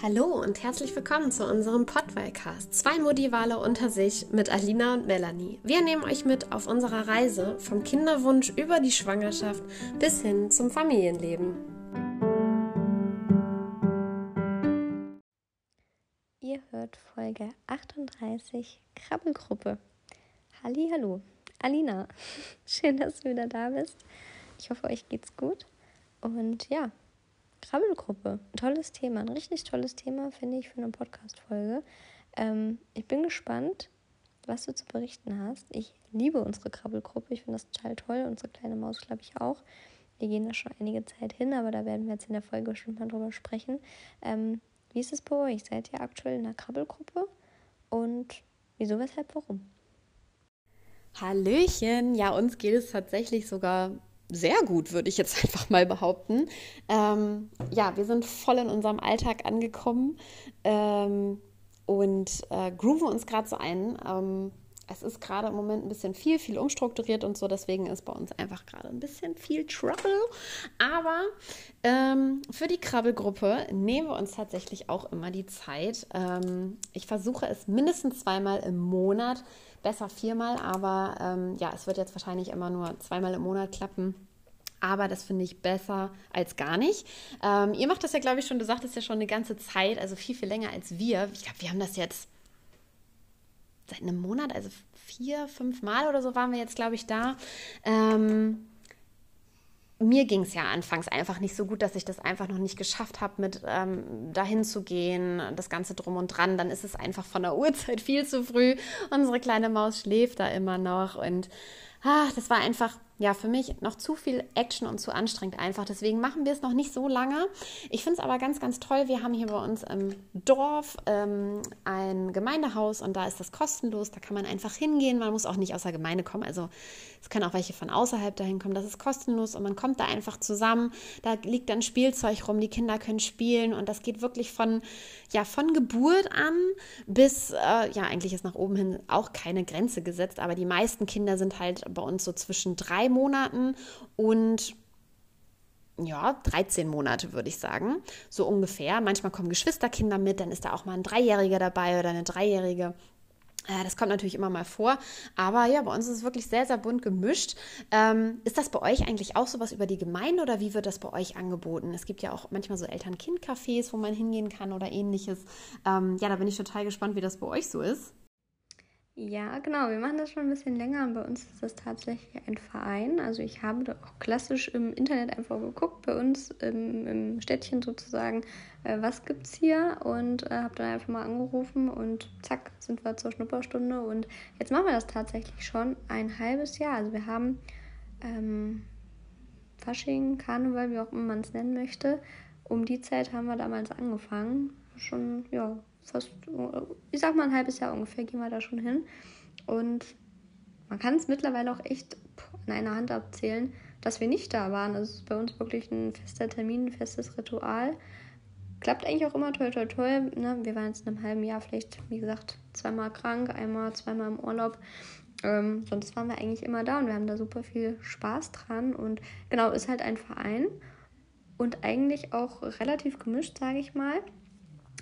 Hallo und herzlich willkommen zu unserem Podwellcast. Zwei Modivale unter sich mit Alina und Melanie. Wir nehmen euch mit auf unserer Reise vom Kinderwunsch über die Schwangerschaft bis hin zum Familienleben. Ihr hört Folge 38 Krabbelgruppe. Halli, hallo. Alina, schön, dass du wieder da bist. Ich hoffe, euch geht's gut. Und ja, Krabbelgruppe. Ein tolles Thema, ein richtig tolles Thema, finde ich, für eine Podcast-Folge. Ähm, ich bin gespannt, was du zu berichten hast. Ich liebe unsere Krabbelgruppe. Ich finde das total toll. Unsere kleine Maus, glaube ich, auch. Wir gehen da schon einige Zeit hin, aber da werden wir jetzt in der Folge bestimmt mal drüber sprechen. Ähm, wie ist es bei euch? Seid ihr aktuell in einer Krabbelgruppe? Und wieso, weshalb, warum? Hallöchen, ja, uns geht es tatsächlich sogar sehr gut, würde ich jetzt einfach mal behaupten. Ähm, ja, wir sind voll in unserem Alltag angekommen ähm, und äh, grooven uns gerade so ein. Ähm, es ist gerade im Moment ein bisschen viel, viel umstrukturiert und so, deswegen ist bei uns einfach gerade ein bisschen viel Trouble. Aber ähm, für die Krabbelgruppe nehmen wir uns tatsächlich auch immer die Zeit. Ähm, ich versuche es mindestens zweimal im Monat besser viermal, aber ähm, ja, es wird jetzt wahrscheinlich immer nur zweimal im Monat klappen. Aber das finde ich besser als gar nicht. Ähm, ihr macht das ja, glaube ich, schon, du sagtest ja schon eine ganze Zeit, also viel, viel länger als wir. Ich glaube, wir haben das jetzt seit einem Monat, also vier, fünf Mal oder so waren wir jetzt, glaube ich, da. Ähm, mir ging es ja anfangs einfach nicht so gut, dass ich das einfach noch nicht geschafft habe, mit ähm, dahin zu gehen, das Ganze drum und dran. Dann ist es einfach von der Uhrzeit viel zu früh. Unsere kleine Maus schläft da immer noch und ah, das war einfach ja, für mich noch zu viel Action und zu anstrengend einfach. Deswegen machen wir es noch nicht so lange. Ich finde es aber ganz, ganz toll. Wir haben hier bei uns im Dorf ähm, ein Gemeindehaus und da ist das kostenlos. Da kann man einfach hingehen. Man muss auch nicht aus der Gemeinde kommen. Also es können auch welche von außerhalb dahin kommen. Das ist kostenlos und man kommt da einfach zusammen. Da liegt dann Spielzeug rum. Die Kinder können spielen und das geht wirklich von, ja, von Geburt an bis, äh, ja, eigentlich ist nach oben hin auch keine Grenze gesetzt. Aber die meisten Kinder sind halt bei uns so zwischen drei Monaten und ja, 13 Monate würde ich sagen, so ungefähr. Manchmal kommen Geschwisterkinder mit, dann ist da auch mal ein Dreijähriger dabei oder eine Dreijährige. Äh, das kommt natürlich immer mal vor, aber ja, bei uns ist es wirklich sehr, sehr bunt gemischt. Ähm, ist das bei euch eigentlich auch sowas über die Gemeinde oder wie wird das bei euch angeboten? Es gibt ja auch manchmal so Eltern-Kind-Cafés, wo man hingehen kann oder ähnliches. Ähm, ja, da bin ich total gespannt, wie das bei euch so ist. Ja, genau. Wir machen das schon ein bisschen länger und bei uns ist das tatsächlich ein Verein. Also ich habe da auch klassisch im Internet einfach geguckt, bei uns im, im Städtchen sozusagen, äh, was es hier und äh, habe dann einfach mal angerufen und zack, sind wir zur Schnupperstunde und jetzt machen wir das tatsächlich schon ein halbes Jahr. Also wir haben ähm, Fasching, Karneval, wie auch immer man es nennen möchte. Um die Zeit haben wir damals angefangen. Schon, ja, fast, ich sag mal ein halbes Jahr ungefähr, gehen wir da schon hin. Und man kann es mittlerweile auch echt an einer Hand abzählen, dass wir nicht da waren. Das ist bei uns wirklich ein fester Termin, ein festes Ritual. Klappt eigentlich auch immer toll, toll, toll. Ne? Wir waren jetzt in einem halben Jahr vielleicht, wie gesagt, zweimal krank, einmal, zweimal im Urlaub. Ähm, sonst waren wir eigentlich immer da und wir haben da super viel Spaß dran. Und genau, ist halt ein Verein und eigentlich auch relativ gemischt, sage ich mal.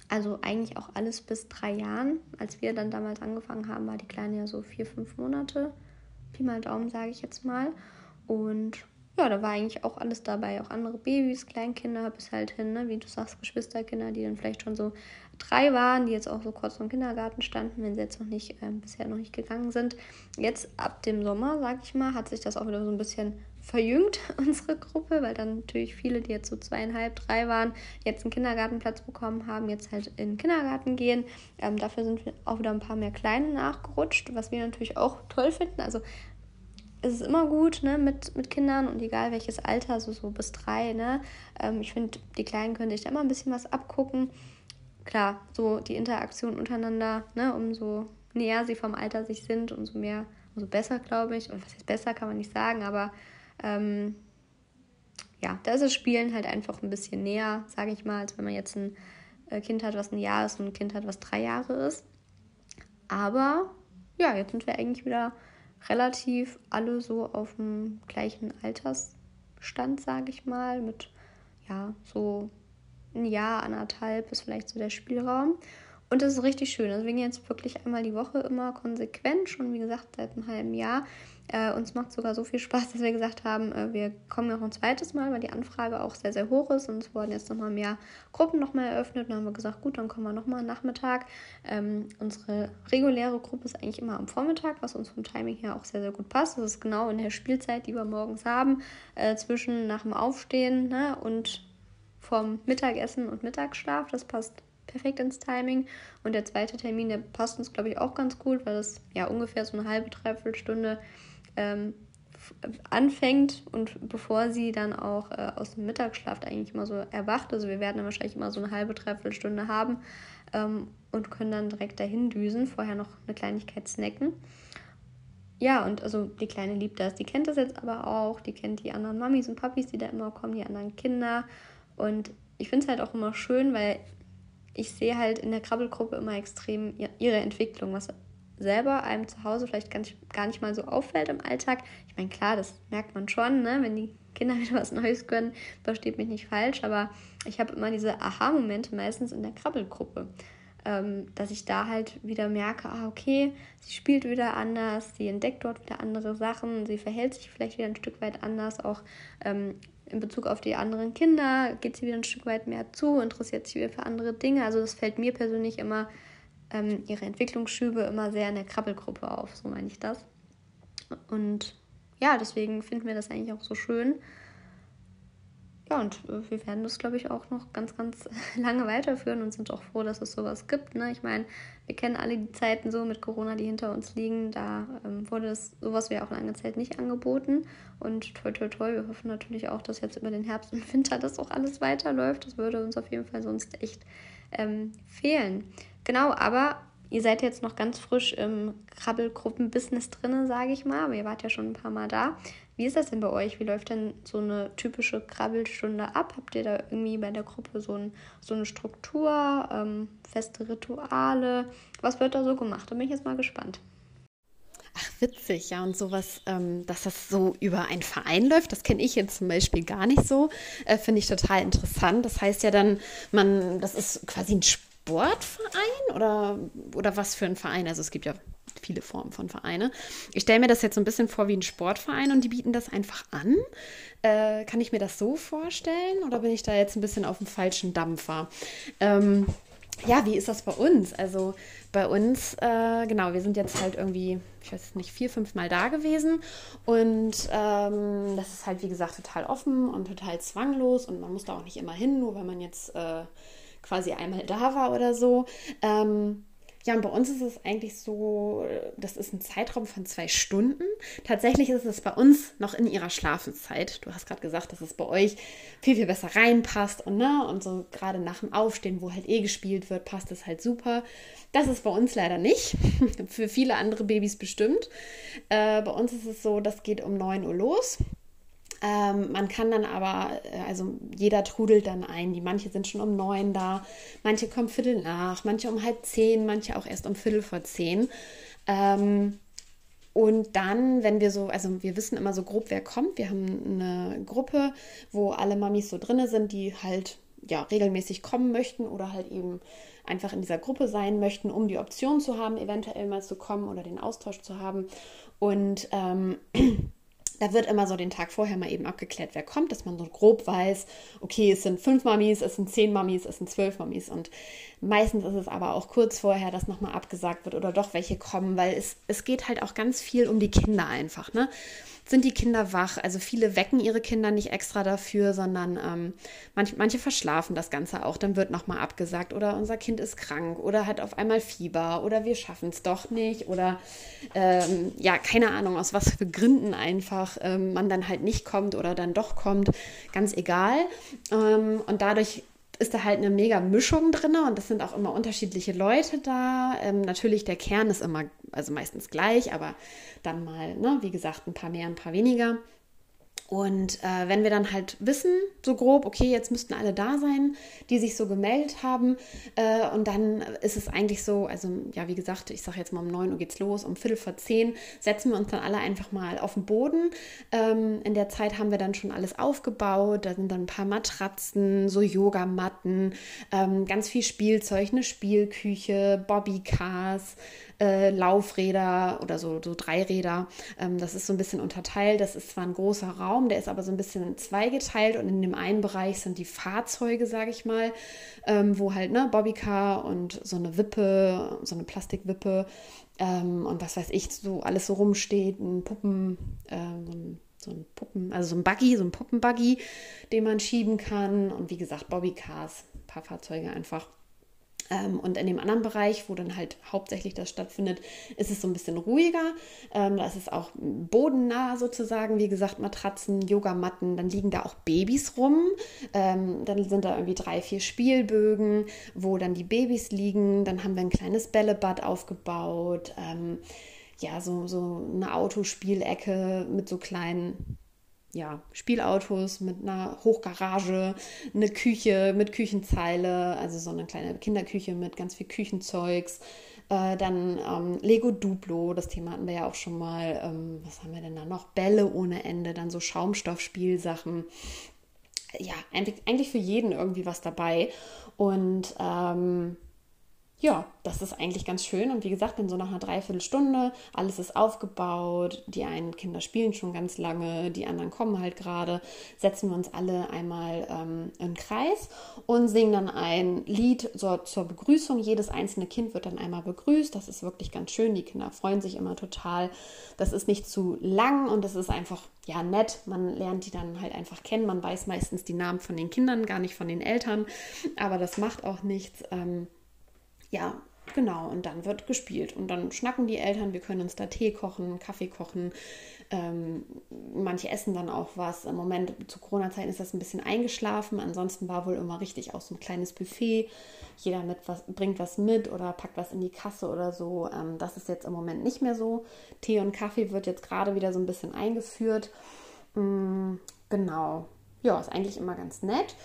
Also eigentlich auch alles bis drei Jahren. Als wir dann damals angefangen haben, war die Kleine ja so vier, fünf Monate. Pi mal Daumen, sage ich jetzt mal. Und ja, da war eigentlich auch alles dabei. Auch andere Babys, Kleinkinder bis halt hin, ne? wie du sagst, Geschwisterkinder, die dann vielleicht schon so drei waren, die jetzt auch so kurz vom Kindergarten standen, wenn sie jetzt noch nicht, äh, bisher noch nicht gegangen sind. Jetzt ab dem Sommer, sag ich mal, hat sich das auch wieder so ein bisschen verjüngt, unsere Gruppe, weil dann natürlich viele, die jetzt so zweieinhalb, drei waren, jetzt einen Kindergartenplatz bekommen haben, jetzt halt in den Kindergarten gehen. Ähm, dafür sind auch wieder ein paar mehr Kleine nachgerutscht, was wir natürlich auch toll finden. Also es ist immer gut ne, mit, mit Kindern und egal welches Alter, also so bis drei. Ne, ähm, ich finde, die Kleinen können sich da immer ein bisschen was abgucken klar, so die Interaktion untereinander, ne, umso näher sie vom Alter sich sind, umso mehr, umso besser, glaube ich. Und was heißt besser, kann man nicht sagen, aber ähm, ja, da ist das Spielen halt einfach ein bisschen näher, sage ich mal, als wenn man jetzt ein äh, Kind hat, was ein Jahr ist und ein Kind hat, was drei Jahre ist. Aber ja, jetzt sind wir eigentlich wieder relativ alle so auf dem gleichen Altersstand, sage ich mal, mit ja, so ein Jahr, anderthalb ist vielleicht so der Spielraum. Und das ist richtig schön. Also wir gehen jetzt wirklich einmal die Woche immer konsequent, schon wie gesagt seit einem halben Jahr. Äh, uns macht sogar so viel Spaß, dass wir gesagt haben, äh, wir kommen noch ein zweites Mal, weil die Anfrage auch sehr, sehr hoch ist und es wurden jetzt nochmal mehr Gruppen nochmal eröffnet. Und dann haben wir gesagt, gut, dann kommen wir nochmal Nachmittag. Ähm, unsere reguläre Gruppe ist eigentlich immer am Vormittag, was uns vom Timing her auch sehr, sehr gut passt. Das ist genau in der Spielzeit, die wir morgens haben, äh, zwischen nach dem Aufstehen ne, und vom Mittagessen und Mittagsschlaf. Das passt perfekt ins Timing. Und der zweite Termin, der passt uns, glaube ich, auch ganz gut, weil das ja ungefähr so eine halbe, dreiviertel Stunde ähm, anfängt und bevor sie dann auch äh, aus dem Mittagsschlaf eigentlich immer so erwacht. Also wir werden dann wahrscheinlich immer so eine halbe, dreiviertel Stunde haben ähm, und können dann direkt dahin düsen, vorher noch eine Kleinigkeit snacken. Ja, und also die Kleine liebt das. Die kennt das jetzt aber auch. Die kennt die anderen Mamis und Papis, die da immer kommen, die anderen Kinder. Und ich finde es halt auch immer schön, weil ich sehe halt in der Krabbelgruppe immer extrem ihre Entwicklung, was selber einem zu Hause vielleicht gar nicht, gar nicht mal so auffällt im Alltag. Ich meine, klar, das merkt man schon, ne? wenn die Kinder wieder was Neues können, versteht mich nicht falsch, aber ich habe immer diese Aha-Momente meistens in der Krabbelgruppe, ähm, dass ich da halt wieder merke, ah, okay, sie spielt wieder anders, sie entdeckt dort wieder andere Sachen, sie verhält sich vielleicht wieder ein Stück weit anders, auch ähm, in Bezug auf die anderen Kinder geht sie wieder ein Stück weit mehr zu, interessiert sich wieder für andere Dinge. Also das fällt mir persönlich immer ähm, ihre Entwicklungsschübe immer sehr in der Krabbelgruppe auf, so meine ich das. Und ja, deswegen finden wir das eigentlich auch so schön. Ja, und wir werden das, glaube ich, auch noch ganz, ganz lange weiterführen und sind auch froh, dass es sowas gibt. Ne? Ich meine, wir kennen alle die Zeiten so mit Corona, die hinter uns liegen. Da ähm, wurde es sowas wie auch lange Zeit nicht angeboten. Und toi, toi, toi, wir hoffen natürlich auch, dass jetzt über den Herbst und Winter das auch alles weiterläuft. Das würde uns auf jeden Fall sonst echt ähm, fehlen. Genau, aber ihr seid jetzt noch ganz frisch im Krabbelgruppen-Business drin, sage ich mal. Aber ihr wart ja schon ein paar Mal da. Wie ist das denn bei euch? Wie läuft denn so eine typische Krabbelstunde ab? Habt ihr da irgendwie bei der Gruppe so, ein, so eine Struktur, ähm, feste Rituale? Was wird da so gemacht? Da bin ich jetzt mal gespannt. Ach, witzig, ja. Und sowas, ähm, dass das so über einen Verein läuft, das kenne ich jetzt zum Beispiel gar nicht so. Äh, Finde ich total interessant. Das heißt ja dann, man, das ist quasi ein Spiel. Sportverein oder, oder was für ein Verein? Also es gibt ja viele Formen von Vereine. Ich stelle mir das jetzt so ein bisschen vor wie ein Sportverein und die bieten das einfach an. Äh, kann ich mir das so vorstellen oder bin ich da jetzt ein bisschen auf dem falschen Dampfer? Ähm, ja, wie ist das bei uns? Also bei uns, äh, genau, wir sind jetzt halt irgendwie, ich weiß nicht, vier, fünf Mal da gewesen und ähm, das ist halt, wie gesagt, total offen und total zwanglos und man muss da auch nicht immer hin, nur weil man jetzt äh, quasi einmal da war oder so. Ähm, ja, und bei uns ist es eigentlich so, das ist ein Zeitraum von zwei Stunden. Tatsächlich ist es bei uns noch in ihrer Schlafenszeit. Du hast gerade gesagt, dass es bei euch viel, viel besser reinpasst und, ne, und so gerade nach dem Aufstehen, wo halt eh gespielt wird, passt es halt super. Das ist bei uns leider nicht. Für viele andere Babys bestimmt. Äh, bei uns ist es so, das geht um 9 Uhr los. Ähm, man kann dann aber, äh, also jeder trudelt dann ein. Die manche sind schon um neun da, manche kommen Viertel nach, manche um halb zehn, manche auch erst um Viertel vor zehn. Ähm, und dann, wenn wir so, also wir wissen immer so grob, wer kommt. Wir haben eine Gruppe, wo alle Mamis so drinne sind, die halt ja regelmäßig kommen möchten oder halt eben einfach in dieser Gruppe sein möchten, um die Option zu haben, eventuell mal zu kommen oder den Austausch zu haben. Und ähm, da wird immer so den Tag vorher mal eben abgeklärt, wer kommt, dass man so grob weiß, okay, es sind fünf Mamis, es sind zehn Mamis, es sind zwölf Mamis. Und meistens ist es aber auch kurz vorher, dass nochmal abgesagt wird oder doch welche kommen, weil es, es geht halt auch ganz viel um die Kinder einfach. Ne? Sind die Kinder wach. Also viele wecken ihre Kinder nicht extra dafür, sondern ähm, manch, manche verschlafen das Ganze auch. Dann wird nochmal abgesagt oder unser Kind ist krank oder hat auf einmal Fieber oder wir schaffen es doch nicht oder ähm, ja, keine Ahnung, aus was für Gründen einfach ähm, man dann halt nicht kommt oder dann doch kommt. Ganz egal. Ähm, und dadurch ist da halt eine mega Mischung drin und es sind auch immer unterschiedliche Leute da. Ähm, natürlich, der Kern ist immer, also meistens gleich, aber dann mal, ne, wie gesagt, ein paar mehr, ein paar weniger. Und äh, wenn wir dann halt wissen, so grob, okay, jetzt müssten alle da sein, die sich so gemeldet haben. Äh, und dann ist es eigentlich so, also ja, wie gesagt, ich sage jetzt mal um 9 Uhr geht's los, um Viertel vor 10 setzen wir uns dann alle einfach mal auf den Boden. Ähm, in der Zeit haben wir dann schon alles aufgebaut. Da sind dann ein paar Matratzen, so Yogamatten, ähm, ganz viel Spielzeug, eine Spielküche, Bobbycars, äh, Laufräder oder so, so Dreiräder. Ähm, das ist so ein bisschen unterteilt. Das ist zwar ein großer Raum, der ist aber so ein bisschen zweigeteilt und in dem einen Bereich sind die Fahrzeuge, sage ich mal, ähm, wo halt ne, Bobbycar und so eine Wippe, so eine Plastikwippe ähm, und was weiß ich, so alles so rumsteht, ein Puppen, ähm, so ein Puppen, also so ein Buggy, so ein Puppenbuggy, den man schieben kann und wie gesagt Bobbycars, ein paar Fahrzeuge einfach. Ähm, und in dem anderen Bereich, wo dann halt hauptsächlich das stattfindet, ist es so ein bisschen ruhiger. Ähm, da ist es auch bodennah sozusagen. Wie gesagt, Matratzen, Yogamatten. Dann liegen da auch Babys rum. Ähm, dann sind da irgendwie drei, vier Spielbögen, wo dann die Babys liegen. Dann haben wir ein kleines Bällebad aufgebaut. Ja, so, so eine Autospielecke mit so kleinen ja, Spielautos mit einer Hochgarage, eine Küche mit Küchenzeile, also so eine kleine Kinderküche mit ganz viel Küchenzeugs. Äh, dann ähm, Lego Duplo, das Thema hatten wir ja auch schon mal. Ähm, was haben wir denn da noch? Bälle ohne Ende, dann so Schaumstoffspielsachen. Ja, eigentlich, eigentlich für jeden irgendwie was dabei. Und ähm, ja, das ist eigentlich ganz schön. Und wie gesagt, in so nach einer Dreiviertelstunde, alles ist aufgebaut. Die einen Kinder spielen schon ganz lange, die anderen kommen halt gerade. Setzen wir uns alle einmal ähm, in Kreis und singen dann ein Lied so, zur Begrüßung. Jedes einzelne Kind wird dann einmal begrüßt. Das ist wirklich ganz schön. Die Kinder freuen sich immer total. Das ist nicht zu lang und das ist einfach ja nett. Man lernt die dann halt einfach kennen. Man weiß meistens die Namen von den Kindern, gar nicht von den Eltern. Aber das macht auch nichts. Ähm, ja, genau, und dann wird gespielt. Und dann schnacken die Eltern, wir können uns da Tee kochen, Kaffee kochen. Ähm, manche essen dann auch was. Im Moment zu Corona-Zeiten ist das ein bisschen eingeschlafen. Ansonsten war wohl immer richtig auch so ein kleines Buffet. Jeder mit was, bringt was mit oder packt was in die Kasse oder so. Ähm, das ist jetzt im Moment nicht mehr so. Tee und Kaffee wird jetzt gerade wieder so ein bisschen eingeführt. Ähm, genau. Ja, ist eigentlich immer ganz nett.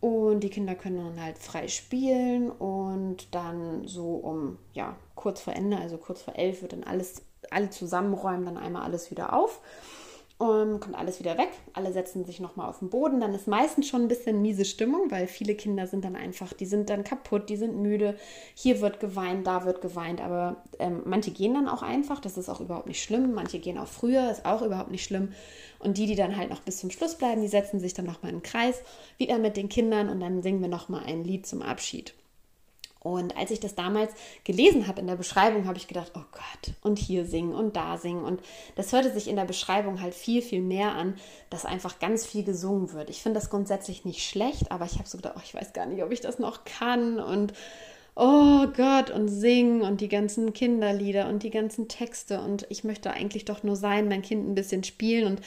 Und die Kinder können dann halt frei spielen und dann so um, ja, kurz vor Ende, also kurz vor elf, wird dann alles, alle zusammenräumen, dann einmal alles wieder auf. Und kommt alles wieder weg. Alle setzen sich nochmal auf den Boden. Dann ist meistens schon ein bisschen miese Stimmung, weil viele Kinder sind dann einfach, die sind dann kaputt, die sind müde. Hier wird geweint, da wird geweint. Aber ähm, manche gehen dann auch einfach. Das ist auch überhaupt nicht schlimm. Manche gehen auch früher, ist auch überhaupt nicht schlimm. Und die, die dann halt noch bis zum Schluss bleiben, die setzen sich dann nochmal den Kreis, wieder mit den Kindern und dann singen wir nochmal ein Lied zum Abschied. Und als ich das damals gelesen habe in der Beschreibung, habe ich gedacht, oh Gott, und hier singen und da singen. Und das hörte sich in der Beschreibung halt viel, viel mehr an, dass einfach ganz viel gesungen wird. Ich finde das grundsätzlich nicht schlecht, aber ich habe so gedacht, oh, ich weiß gar nicht, ob ich das noch kann. Und oh Gott, und singen und die ganzen Kinderlieder und die ganzen Texte. Und ich möchte eigentlich doch nur sein, mein Kind ein bisschen spielen. Und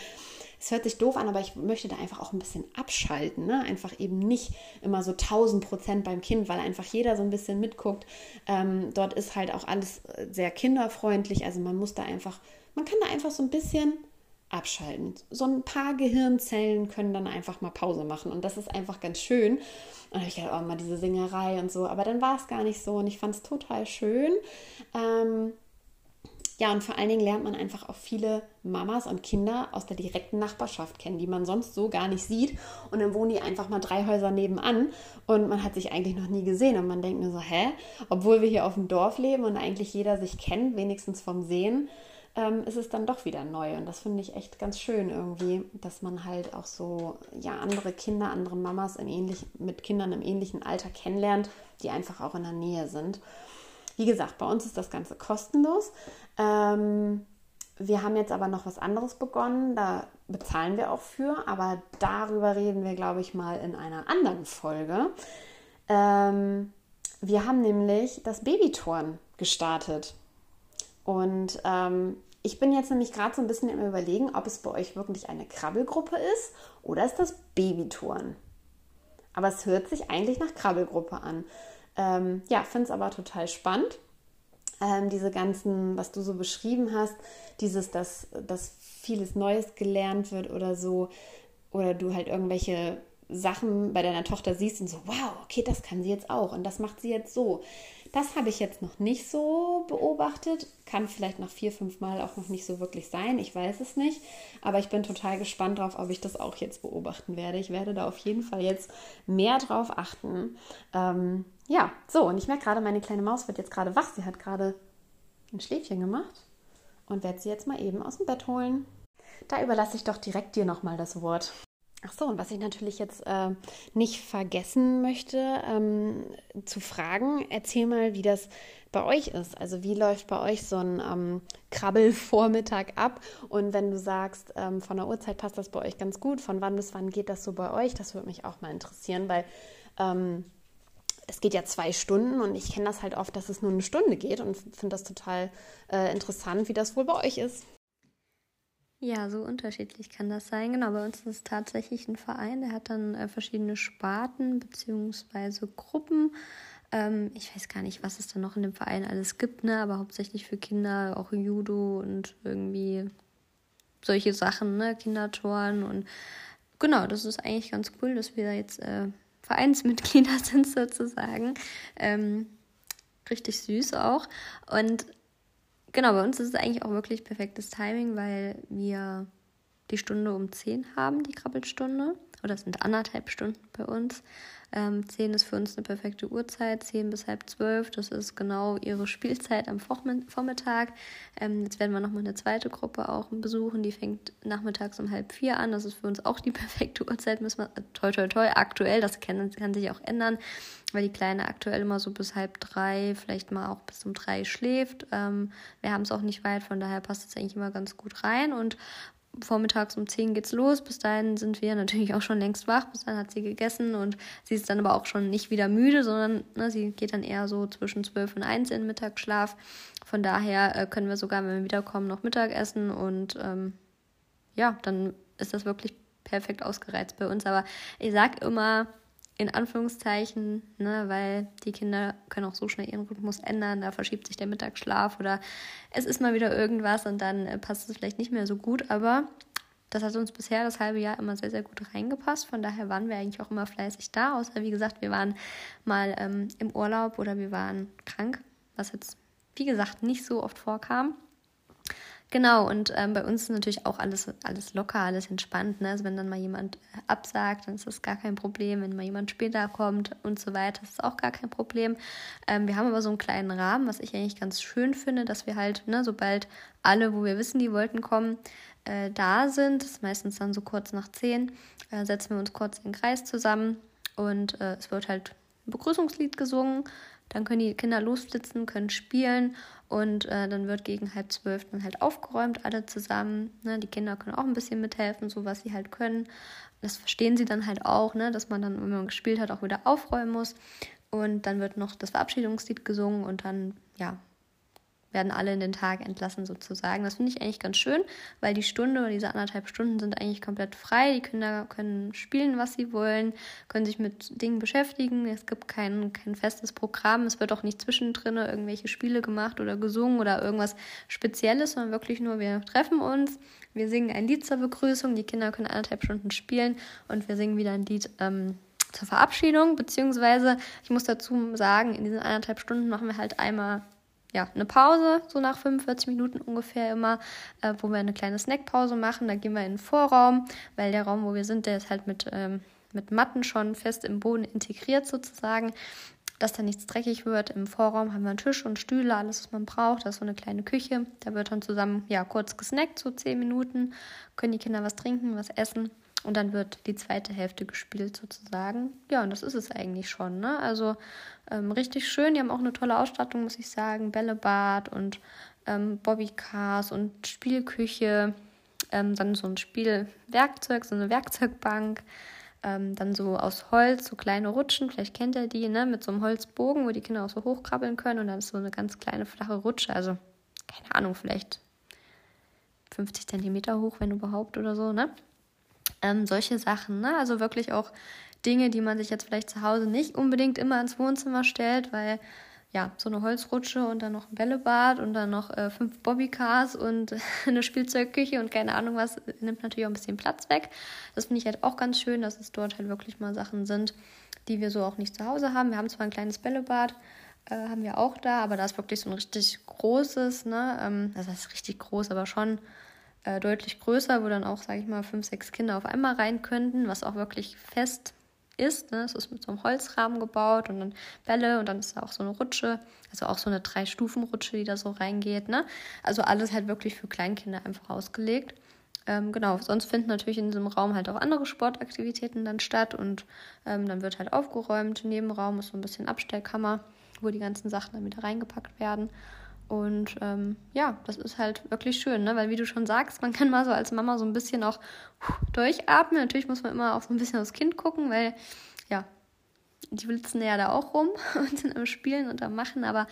es hört sich doof an, aber ich möchte da einfach auch ein bisschen abschalten. Ne? Einfach eben nicht immer so 1000 Prozent beim Kind, weil einfach jeder so ein bisschen mitguckt. Ähm, dort ist halt auch alles äh, sehr kinderfreundlich. Also man muss da einfach, man kann da einfach so ein bisschen abschalten. So ein paar Gehirnzellen können dann einfach mal Pause machen und das ist einfach ganz schön. Und habe ich gedacht, oh, mal diese Singerei und so, aber dann war es gar nicht so und ich fand es total schön. Ähm, ja, und vor allen Dingen lernt man einfach auch viele Mamas und Kinder aus der direkten Nachbarschaft kennen, die man sonst so gar nicht sieht. Und dann wohnen die einfach mal drei Häuser nebenan und man hat sich eigentlich noch nie gesehen. Und man denkt mir so, hä? Obwohl wir hier auf dem Dorf leben und eigentlich jeder sich kennt, wenigstens vom Sehen, ähm, ist es dann doch wieder neu. Und das finde ich echt ganz schön irgendwie, dass man halt auch so, ja, andere Kinder, andere Mamas im ähnlich, mit Kindern im ähnlichen Alter kennenlernt, die einfach auch in der Nähe sind. Wie gesagt, bei uns ist das Ganze kostenlos. Ähm, wir haben jetzt aber noch was anderes begonnen, da bezahlen wir auch für, aber darüber reden wir, glaube ich, mal in einer anderen Folge. Ähm, wir haben nämlich das Babyturn gestartet. Und ähm, ich bin jetzt nämlich gerade so ein bisschen im Überlegen, ob es bei euch wirklich eine Krabbelgruppe ist oder ist das Babyturn. Aber es hört sich eigentlich nach Krabbelgruppe an. Ähm, ja, finde es aber total spannend. Ähm, diese ganzen, was du so beschrieben hast, dieses, dass, dass vieles Neues gelernt wird oder so, oder du halt irgendwelche Sachen bei deiner Tochter siehst und so, wow, okay, das kann sie jetzt auch und das macht sie jetzt so. Das habe ich jetzt noch nicht so beobachtet. Kann vielleicht noch vier, fünf Mal auch noch nicht so wirklich sein. Ich weiß es nicht. Aber ich bin total gespannt drauf, ob ich das auch jetzt beobachten werde. Ich werde da auf jeden Fall jetzt mehr drauf achten. Ähm, ja, so, und ich merke gerade, meine kleine Maus wird jetzt gerade wach. Sie hat gerade ein Schläfchen gemacht und werde sie jetzt mal eben aus dem Bett holen. Da überlasse ich doch direkt dir nochmal das Wort. Ach so, und was ich natürlich jetzt äh, nicht vergessen möchte ähm, zu fragen, erzähl mal, wie das bei euch ist. Also wie läuft bei euch so ein ähm, Krabbelvormittag ab? Und wenn du sagst, ähm, von der Uhrzeit passt das bei euch ganz gut, von wann bis wann geht das so bei euch? Das würde mich auch mal interessieren, weil ähm, es geht ja zwei Stunden und ich kenne das halt oft, dass es nur eine Stunde geht und finde das total äh, interessant, wie das wohl bei euch ist. Ja, so unterschiedlich kann das sein. Genau, bei uns ist es tatsächlich ein Verein, der hat dann äh, verschiedene Sparten bzw. Gruppen. Ähm, ich weiß gar nicht, was es da noch in dem Verein alles gibt, ne? aber hauptsächlich für Kinder auch Judo und irgendwie solche Sachen, ne? Kindertoren und genau, das ist eigentlich ganz cool, dass wir da jetzt äh, Vereinsmitglieder sind sozusagen. Ähm, richtig süß auch. Und Genau, bei uns ist es eigentlich auch wirklich perfektes Timing, weil wir die Stunde um 10 haben, die Krabbelstunde. Oder sind anderthalb Stunden bei uns. Ähm, 10 ist für uns eine perfekte Uhrzeit, 10 bis halb 12, das ist genau ihre Spielzeit am Vormittag. Ähm, jetzt werden wir nochmal eine zweite Gruppe auch besuchen, die fängt nachmittags um halb vier an. Das ist für uns auch die perfekte Uhrzeit, müssen wir, äh, toi toi toi, aktuell, das kann, kann sich auch ändern, weil die Kleine aktuell immer so bis halb drei, vielleicht mal auch bis um drei schläft. Ähm, wir haben es auch nicht weit, von daher passt es eigentlich immer ganz gut rein und vormittags um 10 geht's los. Bis dahin sind wir natürlich auch schon längst wach. Bis dann hat sie gegessen und sie ist dann aber auch schon nicht wieder müde, sondern ne, sie geht dann eher so zwischen 12 und 1 in Mittagsschlaf. Von daher äh, können wir sogar, wenn wir wiederkommen, noch Mittag essen und ähm, ja, dann ist das wirklich perfekt ausgereizt bei uns. Aber ich sag immer, in Anführungszeichen, ne, weil die Kinder können auch so schnell ihren Rhythmus ändern, da verschiebt sich der Mittagsschlaf oder es ist mal wieder irgendwas und dann äh, passt es vielleicht nicht mehr so gut, aber das hat uns bisher das halbe Jahr immer sehr, sehr gut reingepasst. Von daher waren wir eigentlich auch immer fleißig da, außer wie gesagt, wir waren mal ähm, im Urlaub oder wir waren krank, was jetzt, wie gesagt, nicht so oft vorkam. Genau, und ähm, bei uns ist natürlich auch alles, alles locker, alles entspannt. Ne? Also wenn dann mal jemand äh, absagt, dann ist das gar kein Problem. Wenn mal jemand später kommt und so weiter, ist das auch gar kein Problem. Ähm, wir haben aber so einen kleinen Rahmen, was ich eigentlich ganz schön finde, dass wir halt, ne, sobald alle, wo wir wissen, die wollten kommen, äh, da sind, das ist meistens dann so kurz nach zehn, äh, setzen wir uns kurz in den Kreis zusammen und äh, es wird halt ein Begrüßungslied gesungen. Dann können die Kinder losflitzen, können spielen und äh, dann wird gegen halb zwölf dann halt aufgeräumt, alle zusammen. Ne? Die Kinder können auch ein bisschen mithelfen, so was sie halt können. Das verstehen sie dann halt auch, ne? dass man dann, wenn man gespielt hat, auch wieder aufräumen muss. Und dann wird noch das Verabschiedungslied gesungen und dann, ja, werden alle in den Tag entlassen sozusagen. Das finde ich eigentlich ganz schön, weil die Stunde oder diese anderthalb Stunden sind eigentlich komplett frei. Die Kinder können spielen, was sie wollen, können sich mit Dingen beschäftigen. Es gibt kein, kein festes Programm. Es wird auch nicht zwischendrin irgendwelche Spiele gemacht oder gesungen oder irgendwas Spezielles, sondern wirklich nur, wir treffen uns, wir singen ein Lied zur Begrüßung, die Kinder können anderthalb Stunden spielen und wir singen wieder ein Lied. Ähm, zur Verabschiedung, beziehungsweise ich muss dazu sagen, in diesen anderthalb Stunden machen wir halt einmal ja, eine Pause, so nach 45 Minuten ungefähr immer, äh, wo wir eine kleine Snackpause machen. Da gehen wir in den Vorraum, weil der Raum, wo wir sind, der ist halt mit, ähm, mit Matten schon fest im Boden integriert sozusagen, dass da nichts dreckig wird. Im Vorraum haben wir einen Tisch und Stühle, alles, was man braucht. Da ist so eine kleine Küche. Da wird dann zusammen, ja, kurz gesnackt, so 10 Minuten. Können die Kinder was trinken, was essen. Und dann wird die zweite Hälfte gespielt sozusagen. Ja, und das ist es eigentlich schon. Ne? Also ähm, richtig schön. Die haben auch eine tolle Ausstattung, muss ich sagen. Bällebad und ähm, Bobbycars und Spielküche. Ähm, dann so ein Spielwerkzeug, so eine Werkzeugbank. Ähm, dann so aus Holz, so kleine Rutschen, vielleicht kennt ihr die, ne? mit so einem Holzbogen, wo die Kinder auch so hochkrabbeln können. Und dann ist so eine ganz kleine flache Rutsche. Also, keine Ahnung, vielleicht 50 Zentimeter hoch, wenn überhaupt oder so, ne? Ähm, solche Sachen, ne? Also wirklich auch Dinge, die man sich jetzt vielleicht zu Hause nicht unbedingt immer ins Wohnzimmer stellt, weil ja, so eine Holzrutsche und dann noch ein Bällebad und dann noch äh, fünf Bobbycars und eine Spielzeugküche und keine Ahnung was, nimmt natürlich auch ein bisschen Platz weg. Das finde ich halt auch ganz schön, dass es dort halt wirklich mal Sachen sind, die wir so auch nicht zu Hause haben. Wir haben zwar ein kleines Bällebad, äh, haben wir auch da, aber da ist wirklich so ein richtig großes, ne, ähm, das heißt richtig groß, aber schon äh, deutlich größer, wo dann auch, sage ich mal, fünf, sechs Kinder auf einmal rein könnten, was auch wirklich fest ist. Ne? Es ist mit so einem Holzrahmen gebaut und dann Bälle und dann ist da auch so eine Rutsche, also auch so eine Drei-Stufen-Rutsche, die da so reingeht. Ne? Also alles halt wirklich für Kleinkinder einfach ausgelegt. Ähm, genau, sonst finden natürlich in diesem Raum halt auch andere Sportaktivitäten dann statt und ähm, dann wird halt aufgeräumt. Nebenraum ist so ein bisschen Abstellkammer, wo die ganzen Sachen dann wieder reingepackt werden. Und ähm, ja, das ist halt wirklich schön, ne? weil wie du schon sagst, man kann mal so als Mama so ein bisschen auch durchatmen. Natürlich muss man immer auch so ein bisschen aufs Kind gucken, weil ja, die blitzen ja da auch rum und sind am Spielen und am Machen, aber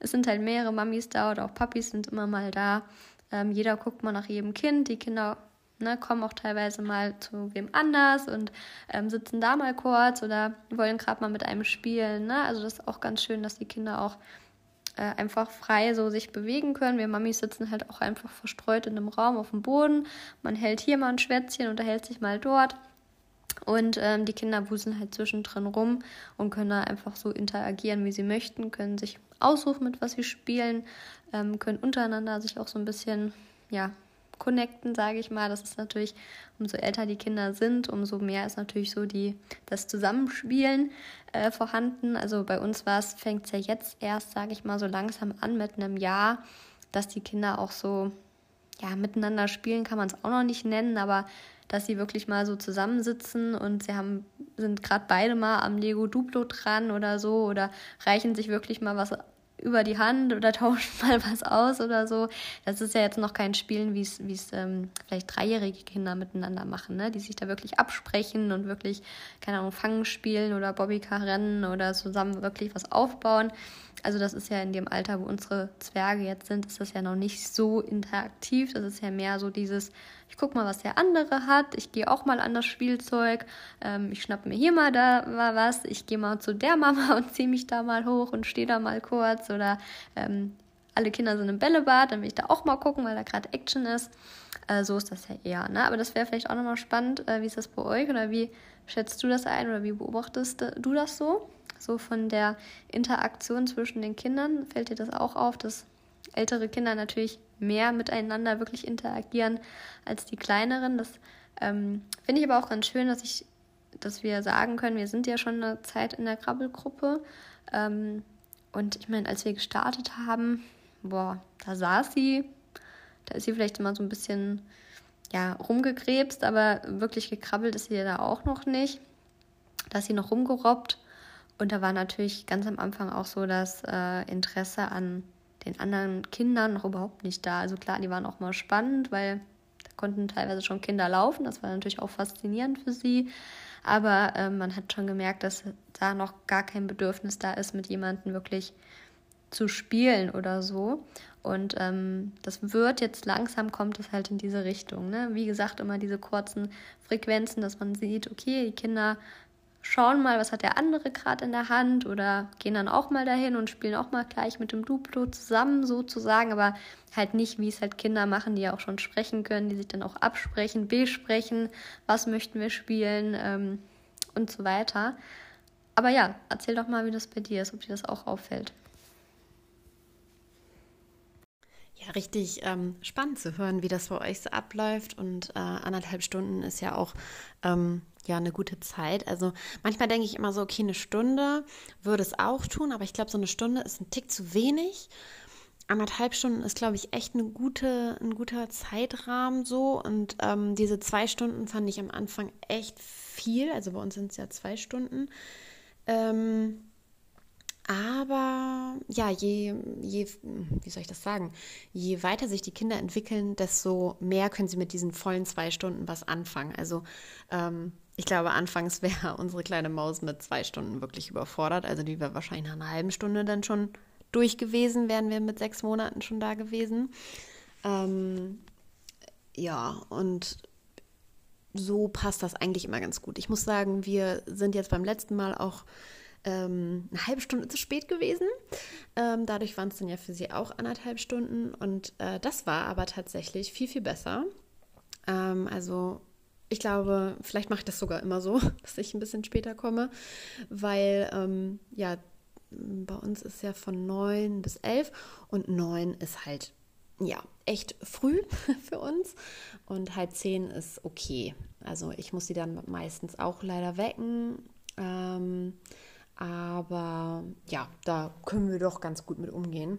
es sind halt mehrere Mamis da oder auch Papis sind immer mal da. Ähm, jeder guckt mal nach jedem Kind. Die Kinder ne, kommen auch teilweise mal zu wem anders und ähm, sitzen da mal kurz oder wollen gerade mal mit einem spielen. Ne? Also das ist auch ganz schön, dass die Kinder auch äh, einfach frei so sich bewegen können. Wir Mamis sitzen halt auch einfach verstreut in einem Raum auf dem Boden. Man hält hier mal ein Schwätzchen, unterhält sich mal dort. Und ähm, die Kinder wuseln halt zwischendrin rum und können da einfach so interagieren, wie sie möchten, können sich aussuchen, mit was sie spielen, ähm, können untereinander sich auch so ein bisschen, ja, connecten, sage ich mal. Das ist natürlich, umso älter die Kinder sind, umso mehr ist natürlich so die, das Zusammenspielen äh, vorhanden. Also bei uns war es, fängt es ja jetzt erst, sage ich mal, so langsam an mit einem Jahr, dass die Kinder auch so, ja, miteinander spielen kann man es auch noch nicht nennen, aber dass sie wirklich mal so zusammensitzen und sie haben, sind gerade beide mal am Lego Duplo dran oder so oder reichen sich wirklich mal was über die Hand oder tauschen mal was aus oder so. Das ist ja jetzt noch kein Spielen, wie es ähm, vielleicht dreijährige Kinder miteinander machen, ne? die sich da wirklich absprechen und wirklich, keine Ahnung, Fangen spielen oder Bobbycar rennen oder zusammen wirklich was aufbauen. Also das ist ja in dem Alter, wo unsere Zwerge jetzt sind, ist das ja noch nicht so interaktiv. Das ist ja mehr so dieses, ich gucke mal, was der andere hat, ich gehe auch mal an das Spielzeug, ähm, ich schnapp mir hier mal da mal was, ich gehe mal zu der Mama und ziehe mich da mal hoch und stehe da mal kurz. Oder ähm, alle Kinder sind im Bällebad, dann will ich da auch mal gucken, weil da gerade Action ist. Äh, so ist das ja eher. Ne? Aber das wäre vielleicht auch nochmal spannend. Äh, wie ist das bei euch oder wie schätzt du das ein oder wie beobachtest du das so? So von der Interaktion zwischen den Kindern fällt dir das auch auf, dass ältere Kinder natürlich mehr miteinander wirklich interagieren als die kleineren. Das ähm, finde ich aber auch ganz schön, dass ich, dass wir sagen können, wir sind ja schon eine Zeit in der Krabbelgruppe. Ähm, und ich meine, als wir gestartet haben, boah, da saß sie, da ist sie vielleicht immer so ein bisschen ja, rumgekrebst, aber wirklich gekrabbelt ist sie ja da auch noch nicht. Da ist sie noch rumgerobbt. Und da war natürlich ganz am Anfang auch so das äh, Interesse an den anderen Kindern noch überhaupt nicht da. Also klar, die waren auch mal spannend, weil da konnten teilweise schon Kinder laufen. Das war natürlich auch faszinierend für sie. Aber äh, man hat schon gemerkt, dass da noch gar kein Bedürfnis da ist, mit jemandem wirklich zu spielen oder so. Und ähm, das wird jetzt langsam kommt es halt in diese Richtung. Ne? Wie gesagt, immer diese kurzen Frequenzen, dass man sieht, okay, die Kinder schauen mal, was hat der andere gerade in der Hand oder gehen dann auch mal dahin und spielen auch mal gleich mit dem Duplo zusammen sozusagen, aber halt nicht, wie es halt Kinder machen, die ja auch schon sprechen können, die sich dann auch absprechen, besprechen, was möchten wir spielen ähm, und so weiter. Aber ja, erzähl doch mal, wie das bei dir ist, ob dir das auch auffällt. Ja, richtig ähm, spannend zu hören, wie das bei euch so abläuft. Und äh, anderthalb Stunden ist ja auch ähm, ja eine gute Zeit. Also manchmal denke ich immer so, okay, eine Stunde würde es auch tun, aber ich glaube, so eine Stunde ist ein Tick zu wenig. Anderthalb Stunden ist, glaube ich, echt eine gute, ein guter Zeitrahmen so. Und ähm, diese zwei Stunden fand ich am Anfang echt viel. Also bei uns sind es ja zwei Stunden. Ähm, aber ja, je, je, wie soll ich das sagen, je weiter sich die Kinder entwickeln, desto mehr können sie mit diesen vollen zwei Stunden was anfangen. Also ähm, ich glaube, anfangs wäre unsere kleine Maus mit zwei Stunden wirklich überfordert. Also die wäre wahrscheinlich nach einer halben Stunde dann schon durch gewesen, wären wir mit sechs Monaten schon da gewesen. Ähm, ja, und so passt das eigentlich immer ganz gut. Ich muss sagen, wir sind jetzt beim letzten Mal auch ähm, eine halbe Stunde zu spät gewesen. Ähm, dadurch waren es dann ja für sie auch anderthalb Stunden. Und äh, das war aber tatsächlich viel, viel besser. Ähm, also ich glaube, vielleicht mache ich das sogar immer so, dass ich ein bisschen später komme, weil ähm, ja, bei uns ist ja von neun bis elf und neun ist halt ja echt früh für uns und halb zehn ist okay. Also ich muss sie dann meistens auch leider wecken. Ähm, aber ja, da können wir doch ganz gut mit umgehen.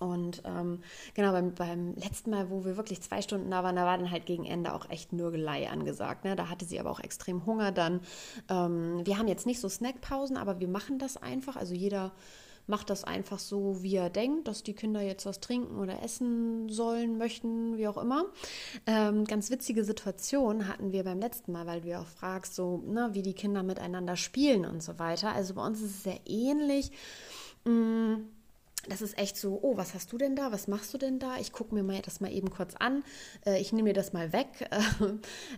Und ähm, genau, beim, beim letzten Mal, wo wir wirklich zwei Stunden da waren, da war dann halt gegen Ende auch echt Nürgelei angesagt. Ne? Da hatte sie aber auch extrem Hunger dann. Ähm, wir haben jetzt nicht so Snackpausen, aber wir machen das einfach. Also jeder macht das einfach so, wie er denkt, dass die Kinder jetzt was trinken oder essen sollen, möchten, wie auch immer. Ähm, ganz witzige Situation hatten wir beim letzten Mal, weil du ja auch fragst, so, ne, wie die Kinder miteinander spielen und so weiter. Also bei uns ist es sehr ähnlich. Mmh das ist echt so, oh, was hast du denn da? Was machst du denn da? Ich gucke mir mal das mal eben kurz an. Äh, ich nehme mir das mal weg.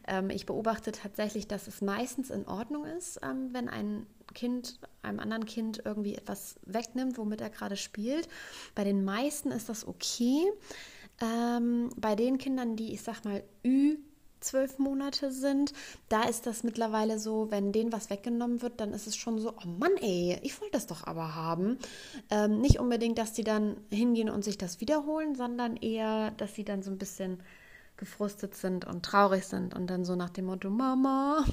Ähm, ich beobachte tatsächlich, dass es meistens in Ordnung ist, ähm, wenn ein Kind einem anderen Kind irgendwie etwas wegnimmt, womit er gerade spielt. Bei den meisten ist das okay. Ähm, bei den Kindern, die ich sag mal Ü zwölf Monate sind, da ist das mittlerweile so, wenn denen was weggenommen wird, dann ist es schon so, oh Mann, ey, ich wollte das doch aber haben. Ähm, nicht unbedingt, dass die dann hingehen und sich das wiederholen, sondern eher, dass sie dann so ein bisschen gefrustet sind und traurig sind und dann so nach dem Motto, Mama,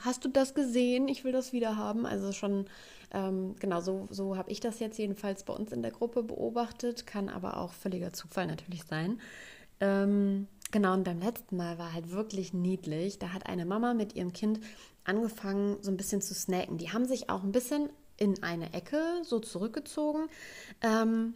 hast du das gesehen? Ich will das wieder haben. Also schon, ähm, genau, so, so habe ich das jetzt jedenfalls bei uns in der Gruppe beobachtet, kann aber auch völliger Zufall natürlich sein. Ähm, Genau, und beim letzten Mal war halt wirklich niedlich. Da hat eine Mama mit ihrem Kind angefangen, so ein bisschen zu snacken. Die haben sich auch ein bisschen in eine Ecke so zurückgezogen. Ähm,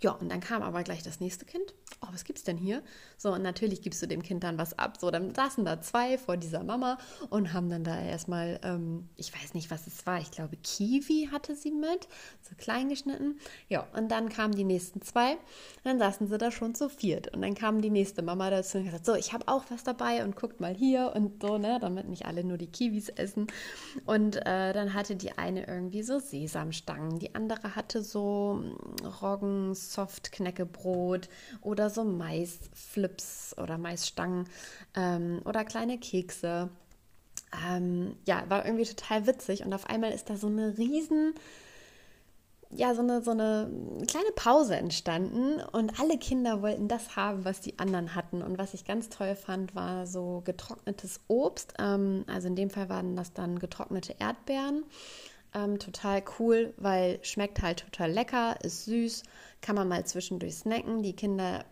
ja, und dann kam aber gleich das nächste Kind. Oh, was gibt's denn hier? So, und natürlich gibst du dem Kind dann was ab. So, dann saßen da zwei vor dieser Mama und haben dann da erstmal, ähm, ich weiß nicht, was es war. Ich glaube, Kiwi hatte sie mit, so klein geschnitten. Ja, und dann kamen die nächsten zwei. Dann saßen sie da schon zu viert. Und dann kam die nächste Mama dazu und gesagt: So, ich habe auch was dabei und guckt mal hier und so, ne, damit nicht alle nur die Kiwis essen. Und äh, dann hatte die eine irgendwie so Sesamstangen, die andere hatte so mm, Roggen, Soft-Knäckebrot oder so Maisflips oder Maisstangen ähm, oder kleine Kekse. Ähm, ja, war irgendwie total witzig und auf einmal ist da so eine riesen ja, so eine, so eine kleine Pause entstanden und alle Kinder wollten das haben, was die anderen hatten. Und was ich ganz toll fand, war so getrocknetes Obst. Ähm, also in dem Fall waren das dann getrocknete Erdbeeren. Ähm, total cool, weil schmeckt halt total lecker, ist süß, kann man mal zwischendurch snacken. Die Kinder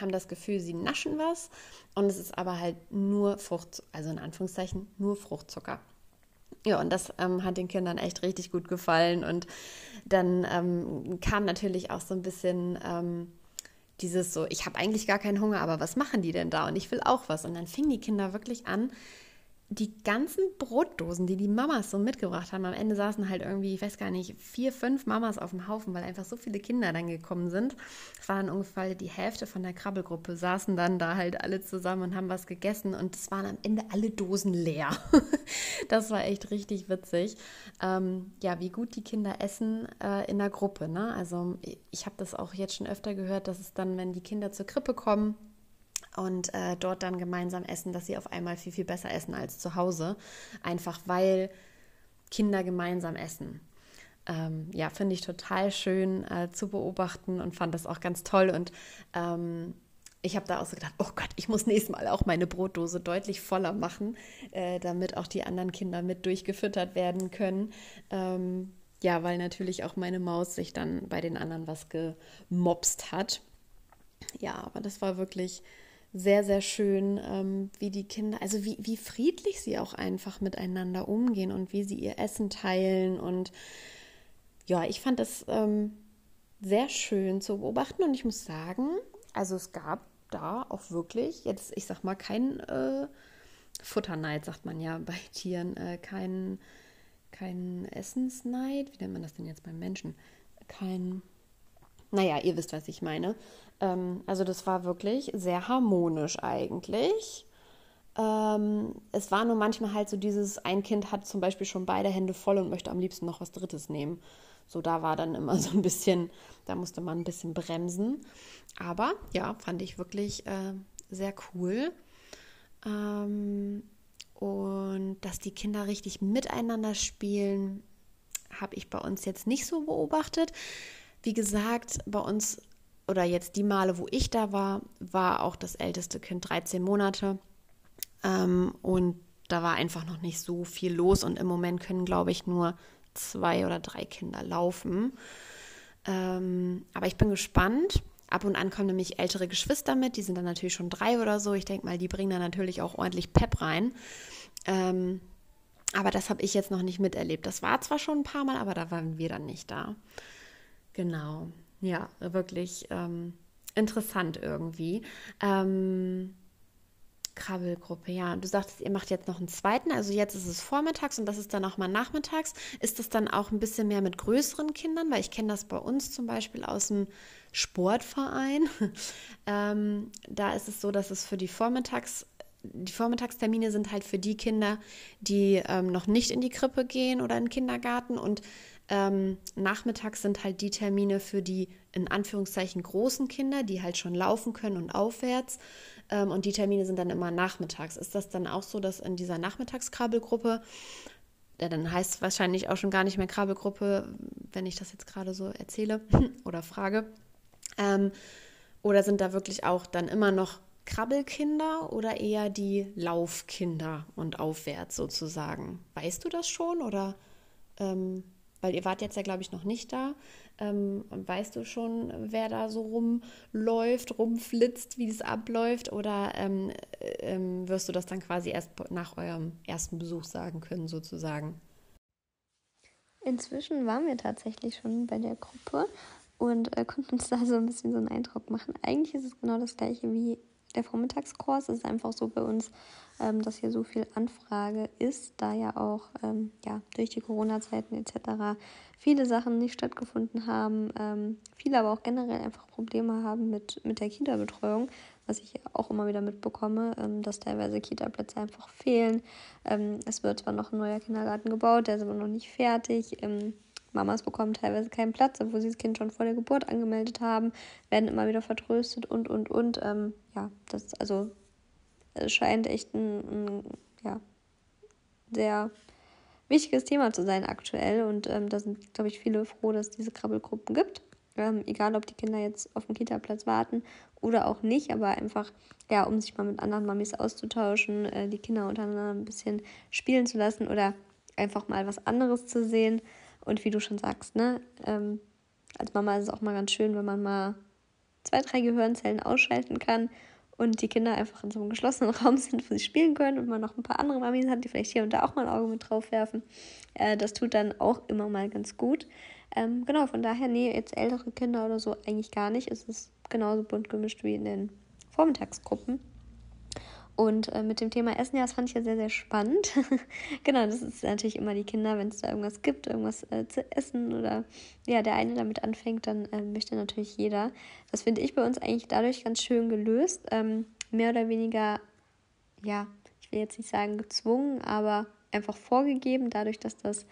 haben das Gefühl, sie naschen was und es ist aber halt nur Frucht, also in Anführungszeichen nur Fruchtzucker. Ja, und das ähm, hat den Kindern echt richtig gut gefallen. Und dann ähm, kam natürlich auch so ein bisschen ähm, dieses so, ich habe eigentlich gar keinen Hunger, aber was machen die denn da? Und ich will auch was. Und dann fingen die Kinder wirklich an, die ganzen Brotdosen, die die Mamas so mitgebracht haben, am Ende saßen halt irgendwie, ich weiß gar nicht, vier, fünf Mamas auf dem Haufen, weil einfach so viele Kinder dann gekommen sind. Es waren ungefähr die Hälfte von der Krabbelgruppe, saßen dann da halt alle zusammen und haben was gegessen und es waren am Ende alle Dosen leer. das war echt richtig witzig. Ähm, ja, wie gut die Kinder essen äh, in der Gruppe. Ne? Also ich habe das auch jetzt schon öfter gehört, dass es dann, wenn die Kinder zur Krippe kommen, und äh, dort dann gemeinsam essen, dass sie auf einmal viel, viel besser essen als zu Hause. Einfach weil Kinder gemeinsam essen. Ähm, ja, finde ich total schön äh, zu beobachten und fand das auch ganz toll. Und ähm, ich habe da auch so gedacht, oh Gott, ich muss nächstes Mal auch meine Brotdose deutlich voller machen, äh, damit auch die anderen Kinder mit durchgefüttert werden können. Ähm, ja, weil natürlich auch meine Maus sich dann bei den anderen was gemobst hat. Ja, aber das war wirklich sehr, sehr schön, ähm, wie die Kinder, also wie, wie friedlich sie auch einfach miteinander umgehen und wie sie ihr Essen teilen. Und ja, ich fand das ähm, sehr schön zu beobachten und ich muss sagen, also es gab da auch wirklich, jetzt ich sag mal, kein äh, Futterneid, sagt man ja bei Tieren, äh, kein, kein Essensneid, wie nennt man das denn jetzt beim Menschen? Kein, naja, ihr wisst, was ich meine. Ähm, also das war wirklich sehr harmonisch eigentlich. Ähm, es war nur manchmal halt so dieses, ein Kind hat zum Beispiel schon beide Hände voll und möchte am liebsten noch was Drittes nehmen. So, da war dann immer so ein bisschen, da musste man ein bisschen bremsen. Aber ja, fand ich wirklich äh, sehr cool. Ähm, und dass die Kinder richtig miteinander spielen, habe ich bei uns jetzt nicht so beobachtet. Wie gesagt, bei uns oder jetzt die Male, wo ich da war, war auch das älteste Kind 13 Monate. Ähm, und da war einfach noch nicht so viel los. Und im Moment können, glaube ich, nur zwei oder drei Kinder laufen. Ähm, aber ich bin gespannt. Ab und an kommen nämlich ältere Geschwister mit, die sind dann natürlich schon drei oder so. Ich denke mal, die bringen da natürlich auch ordentlich Pep rein. Ähm, aber das habe ich jetzt noch nicht miterlebt. Das war zwar schon ein paar Mal, aber da waren wir dann nicht da. Genau. Ja, wirklich ähm, interessant irgendwie. Ähm, Krabbelgruppe, ja. Du sagtest, ihr macht jetzt noch einen zweiten, also jetzt ist es vormittags und das ist dann auch mal nachmittags. Ist das dann auch ein bisschen mehr mit größeren Kindern? Weil ich kenne das bei uns zum Beispiel aus dem Sportverein. ähm, da ist es so, dass es für die Vormittags die Vormittagstermine sind halt für die Kinder, die ähm, noch nicht in die Krippe gehen oder in den Kindergarten und ähm, nachmittags sind halt die Termine für die in Anführungszeichen großen Kinder, die halt schon laufen können und aufwärts. Ähm, und die Termine sind dann immer nachmittags. Ist das dann auch so, dass in dieser Nachmittagskrabbelgruppe, ja, dann heißt es wahrscheinlich auch schon gar nicht mehr Krabbelgruppe, wenn ich das jetzt gerade so erzähle oder frage. Ähm, oder sind da wirklich auch dann immer noch Krabbelkinder oder eher die Laufkinder und aufwärts sozusagen? Weißt du das schon oder ähm, weil ihr wart jetzt ja, glaube ich, noch nicht da. Ähm, weißt du schon, wer da so rumläuft, rumflitzt, wie das abläuft? Oder ähm, ähm, wirst du das dann quasi erst nach eurem ersten Besuch sagen können, sozusagen? Inzwischen waren wir tatsächlich schon bei der Gruppe und äh, konnten uns da so ein bisschen so einen Eindruck machen. Eigentlich ist es genau das gleiche wie der Vormittagskurs. Es ist einfach so bei uns ähm, dass hier so viel Anfrage ist, da ja auch ähm, ja, durch die Corona-Zeiten etc. viele Sachen nicht stattgefunden haben, ähm, viele aber auch generell einfach Probleme haben mit, mit der Kita-Betreuung, was ich auch immer wieder mitbekomme, ähm, dass teilweise Kita-Plätze einfach fehlen. Ähm, es wird zwar noch ein neuer Kindergarten gebaut, der ist aber noch nicht fertig. Mamas bekommen teilweise keinen Platz, obwohl sie das Kind schon vor der Geburt angemeldet haben, werden immer wieder vertröstet und, und, und. Ähm, ja, das, also es scheint echt ein, ein ja, sehr wichtiges Thema zu sein aktuell. Und ähm, da sind, glaube ich, viele froh, dass es diese Krabbelgruppen gibt. Ähm, egal, ob die Kinder jetzt auf dem Kita-Platz warten oder auch nicht, aber einfach, ja, um sich mal mit anderen Mamis auszutauschen, äh, die Kinder untereinander ein bisschen spielen zu lassen oder einfach mal was anderes zu sehen. Und wie du schon sagst, ne, ähm, als Mama ist es auch mal ganz schön, wenn man mal zwei, drei Gehirnzellen ausschalten kann und die Kinder einfach in so einem geschlossenen Raum sind, wo sie spielen können und man noch ein paar andere Mamis hat, die vielleicht hier und da auch mal ein Auge mit drauf werfen. Äh, das tut dann auch immer mal ganz gut. Ähm, genau, von daher, nee, jetzt ältere Kinder oder so eigentlich gar nicht. Es ist genauso bunt gemischt wie in den Vormittagsgruppen. Und äh, mit dem Thema Essen, ja, das fand ich ja sehr, sehr spannend. genau, das ist natürlich immer die Kinder, wenn es da irgendwas gibt, irgendwas äh, zu essen oder ja, der eine damit anfängt, dann äh, möchte natürlich jeder. Das finde ich bei uns eigentlich dadurch ganz schön gelöst. Ähm, mehr oder weniger, ja, ich will jetzt nicht sagen gezwungen, aber einfach vorgegeben, dadurch, dass das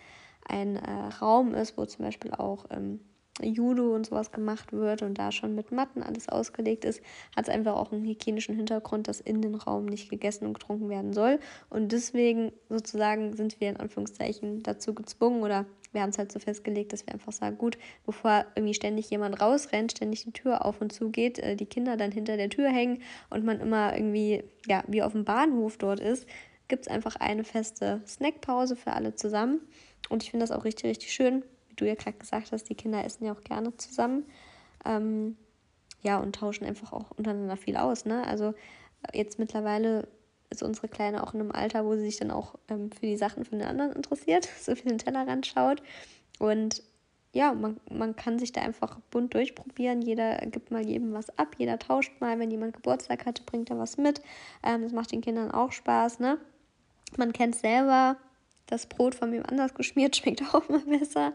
ein äh, Raum ist, wo zum Beispiel auch ähm, Judo und sowas gemacht wird und da schon mit Matten alles ausgelegt ist, hat es einfach auch einen hygienischen Hintergrund, dass in den Raum nicht gegessen und getrunken werden soll. Und deswegen sozusagen sind wir in Anführungszeichen dazu gezwungen oder wir haben es halt so festgelegt, dass wir einfach sagen, gut, bevor irgendwie ständig jemand rausrennt, ständig die Tür auf und zu geht, äh, die Kinder dann hinter der Tür hängen und man immer irgendwie, ja, wie auf dem Bahnhof dort ist, gibt es einfach eine feste Snackpause für alle zusammen. Und ich finde das auch richtig, richtig schön, wie du ja gerade gesagt hast, die Kinder essen ja auch gerne zusammen. Ähm, ja, und tauschen einfach auch untereinander viel aus. Ne? Also äh, jetzt mittlerweile ist unsere Kleine auch in einem Alter, wo sie sich dann auch ähm, für die Sachen von den anderen interessiert, so für den Tellerrand schaut. Und ja, man, man kann sich da einfach bunt durchprobieren. Jeder gibt mal jedem was ab, jeder tauscht mal. Wenn jemand Geburtstag hatte, bringt er was mit. Ähm, das macht den Kindern auch Spaß, ne? Man kennt selber, das Brot von wem anders geschmiert schmeckt auch mal besser.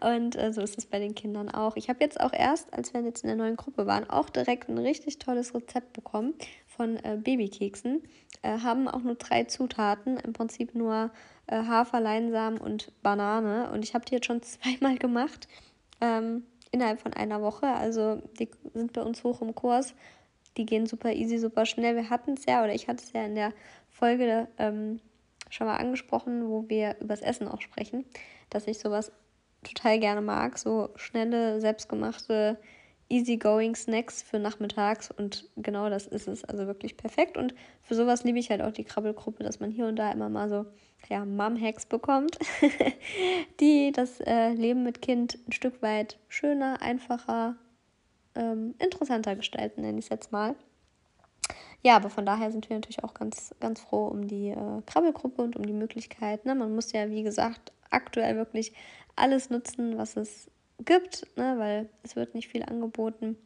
Und äh, so ist es bei den Kindern auch. Ich habe jetzt auch erst, als wir jetzt in der neuen Gruppe waren, auch direkt ein richtig tolles Rezept bekommen von äh, Babykeksen. Äh, haben auch nur drei Zutaten, im Prinzip nur äh, Hafer, Leinsamen und Banane. Und ich habe die jetzt schon zweimal gemacht, ähm, innerhalb von einer Woche. Also die sind bei uns hoch im Kurs. Die gehen super easy, super schnell. Wir hatten es ja, oder ich hatte es ja in der Folge ähm, schon mal angesprochen, wo wir übers Essen auch sprechen, dass ich sowas total gerne mag. So schnelle, selbstgemachte easygoing Snacks für nachmittags und genau das ist es. Also wirklich perfekt. Und für sowas liebe ich halt auch die Krabbelgruppe, dass man hier und da immer mal so ja, Mom-Hacks bekommt, die das äh, Leben mit Kind ein Stück weit schöner, einfacher, ähm, interessanter gestalten, nenne ich es jetzt mal. Ja, aber von daher sind wir natürlich auch ganz, ganz froh um die äh, Krabbelgruppe und um die Möglichkeit. Ne? Man muss ja, wie gesagt, aktuell wirklich alles nutzen, was es gibt, ne, weil es wird nicht viel angeboten.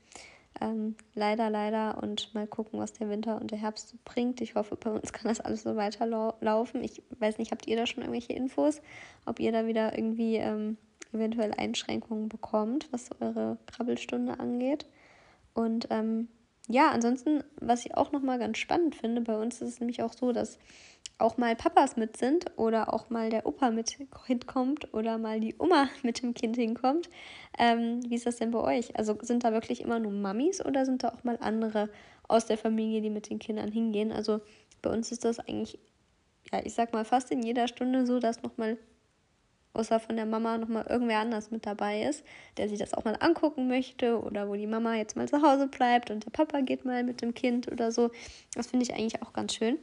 Ähm, leider, leider. Und mal gucken, was der Winter und der Herbst bringt. Ich hoffe, bei uns kann das alles so weiterlaufen. Ich weiß nicht, habt ihr da schon irgendwelche Infos? Ob ihr da wieder irgendwie ähm, eventuell Einschränkungen bekommt, was eure Krabbelstunde angeht. Und ähm, ja, ansonsten, was ich auch nochmal ganz spannend finde, bei uns ist es nämlich auch so, dass auch mal Papas mit sind oder auch mal der Opa mit hinkommt oder mal die Oma mit dem Kind hinkommt. Ähm, wie ist das denn bei euch? Also sind da wirklich immer nur Mamis oder sind da auch mal andere aus der Familie, die mit den Kindern hingehen? Also bei uns ist das eigentlich, ja, ich sag mal fast in jeder Stunde so, dass nochmal außer von der Mama nochmal irgendwer anders mit dabei ist, der sich das auch mal angucken möchte oder wo die Mama jetzt mal zu Hause bleibt und der Papa geht mal mit dem Kind oder so. Das finde ich eigentlich auch ganz schön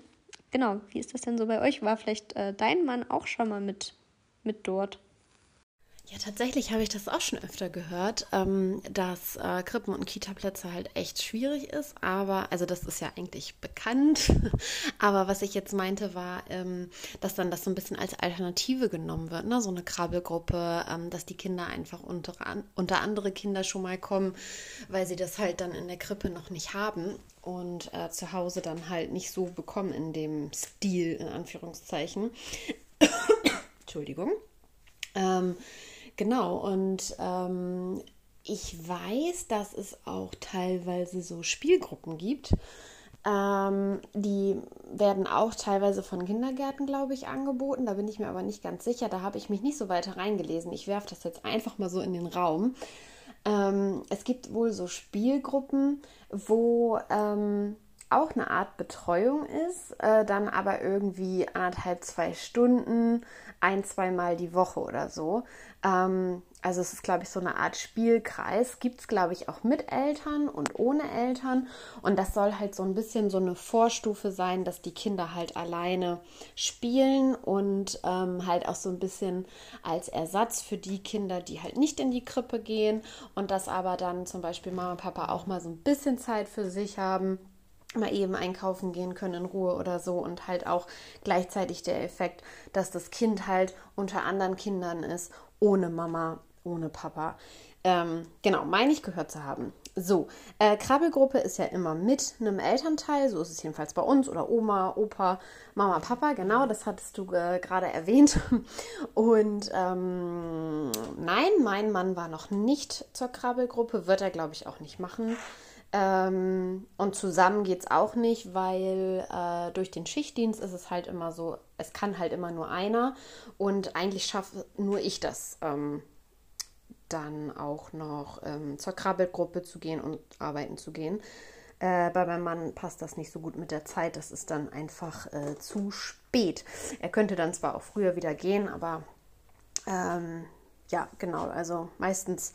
genau, wie ist das denn so bei euch? War vielleicht äh, dein Mann auch schon mal mit, mit dort? Ja, tatsächlich habe ich das auch schon öfter gehört, ähm, dass äh, Krippen- und Kita-Plätze halt echt schwierig ist. Aber, also das ist ja eigentlich bekannt. aber was ich jetzt meinte, war, ähm, dass dann das so ein bisschen als Alternative genommen wird. Ne? So eine Krabbelgruppe, ähm, dass die Kinder einfach unter, unter andere Kinder schon mal kommen, weil sie das halt dann in der Krippe noch nicht haben und äh, zu Hause dann halt nicht so bekommen in dem Stil, in Anführungszeichen. Entschuldigung. Genau, und ähm, ich weiß, dass es auch teilweise so Spielgruppen gibt. Ähm, die werden auch teilweise von Kindergärten, glaube ich, angeboten. Da bin ich mir aber nicht ganz sicher. Da habe ich mich nicht so weiter reingelesen. Ich werfe das jetzt einfach mal so in den Raum. Ähm, es gibt wohl so Spielgruppen, wo ähm, auch eine Art Betreuung ist, äh, dann aber irgendwie anderthalb, zwei Stunden, ein, zweimal die Woche oder so. Ähm, also es ist, glaube ich, so eine Art Spielkreis. Gibt es, glaube ich, auch mit Eltern und ohne Eltern. Und das soll halt so ein bisschen so eine Vorstufe sein, dass die Kinder halt alleine spielen und ähm, halt auch so ein bisschen als Ersatz für die Kinder, die halt nicht in die Krippe gehen und dass aber dann zum Beispiel Mama und Papa auch mal so ein bisschen Zeit für sich haben mal eben einkaufen gehen können in Ruhe oder so und halt auch gleichzeitig der Effekt, dass das Kind halt unter anderen Kindern ist, ohne Mama, ohne Papa. Ähm, genau, meine ich gehört zu haben. So, äh, Krabbelgruppe ist ja immer mit einem Elternteil, so ist es jedenfalls bei uns, oder Oma, Opa, Mama, Papa, genau, das hattest du äh, gerade erwähnt. Und ähm, nein, mein Mann war noch nicht zur Krabbelgruppe, wird er, glaube ich, auch nicht machen. Ähm, und zusammen geht es auch nicht, weil äh, durch den Schichtdienst ist es halt immer so, es kann halt immer nur einer und eigentlich schaffe nur ich das ähm, dann auch noch ähm, zur Krabbelgruppe zu gehen und arbeiten zu gehen. Äh, bei meinem Mann passt das nicht so gut mit der Zeit, das ist dann einfach äh, zu spät. Er könnte dann zwar auch früher wieder gehen, aber ähm, ja, genau, also meistens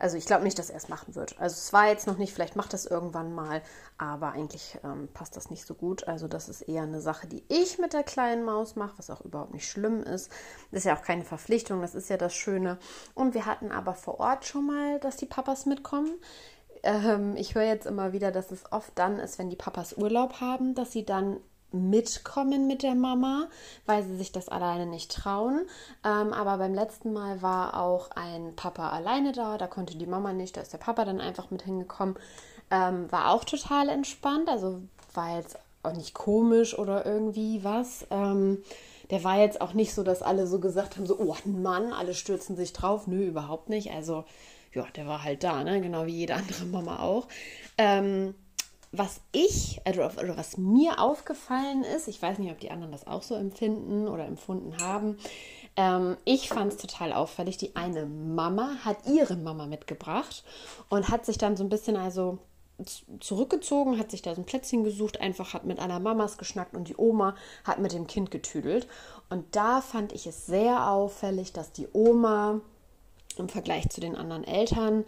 also ich glaube nicht, dass er es machen wird. Also es war jetzt noch nicht, vielleicht macht das irgendwann mal, aber eigentlich ähm, passt das nicht so gut. Also das ist eher eine Sache, die ich mit der kleinen Maus mache, was auch überhaupt nicht schlimm ist. Das ist ja auch keine Verpflichtung, das ist ja das Schöne. Und wir hatten aber vor Ort schon mal, dass die Papas mitkommen. Ähm, ich höre jetzt immer wieder, dass es oft dann ist, wenn die Papas Urlaub haben, dass sie dann mitkommen mit der Mama, weil sie sich das alleine nicht trauen. Ähm, aber beim letzten Mal war auch ein Papa alleine da, da konnte die Mama nicht, da ist der Papa dann einfach mit hingekommen. Ähm, war auch total entspannt, also war jetzt auch nicht komisch oder irgendwie was. Ähm, der war jetzt auch nicht so, dass alle so gesagt haben, so, oh Mann, alle stürzen sich drauf. Nö, überhaupt nicht. Also, ja, der war halt da, ne? genau wie jede andere Mama auch. Ähm, was ich, oder, oder was mir aufgefallen ist, ich weiß nicht, ob die anderen das auch so empfinden oder empfunden haben, ähm, ich fand es total auffällig. Die eine Mama hat ihre Mama mitgebracht und hat sich dann so ein bisschen also zurückgezogen, hat sich da so ein Plätzchen gesucht, einfach hat mit einer Mamas geschnackt und die Oma hat mit dem Kind getüdelt. Und da fand ich es sehr auffällig, dass die Oma im Vergleich zu den anderen Eltern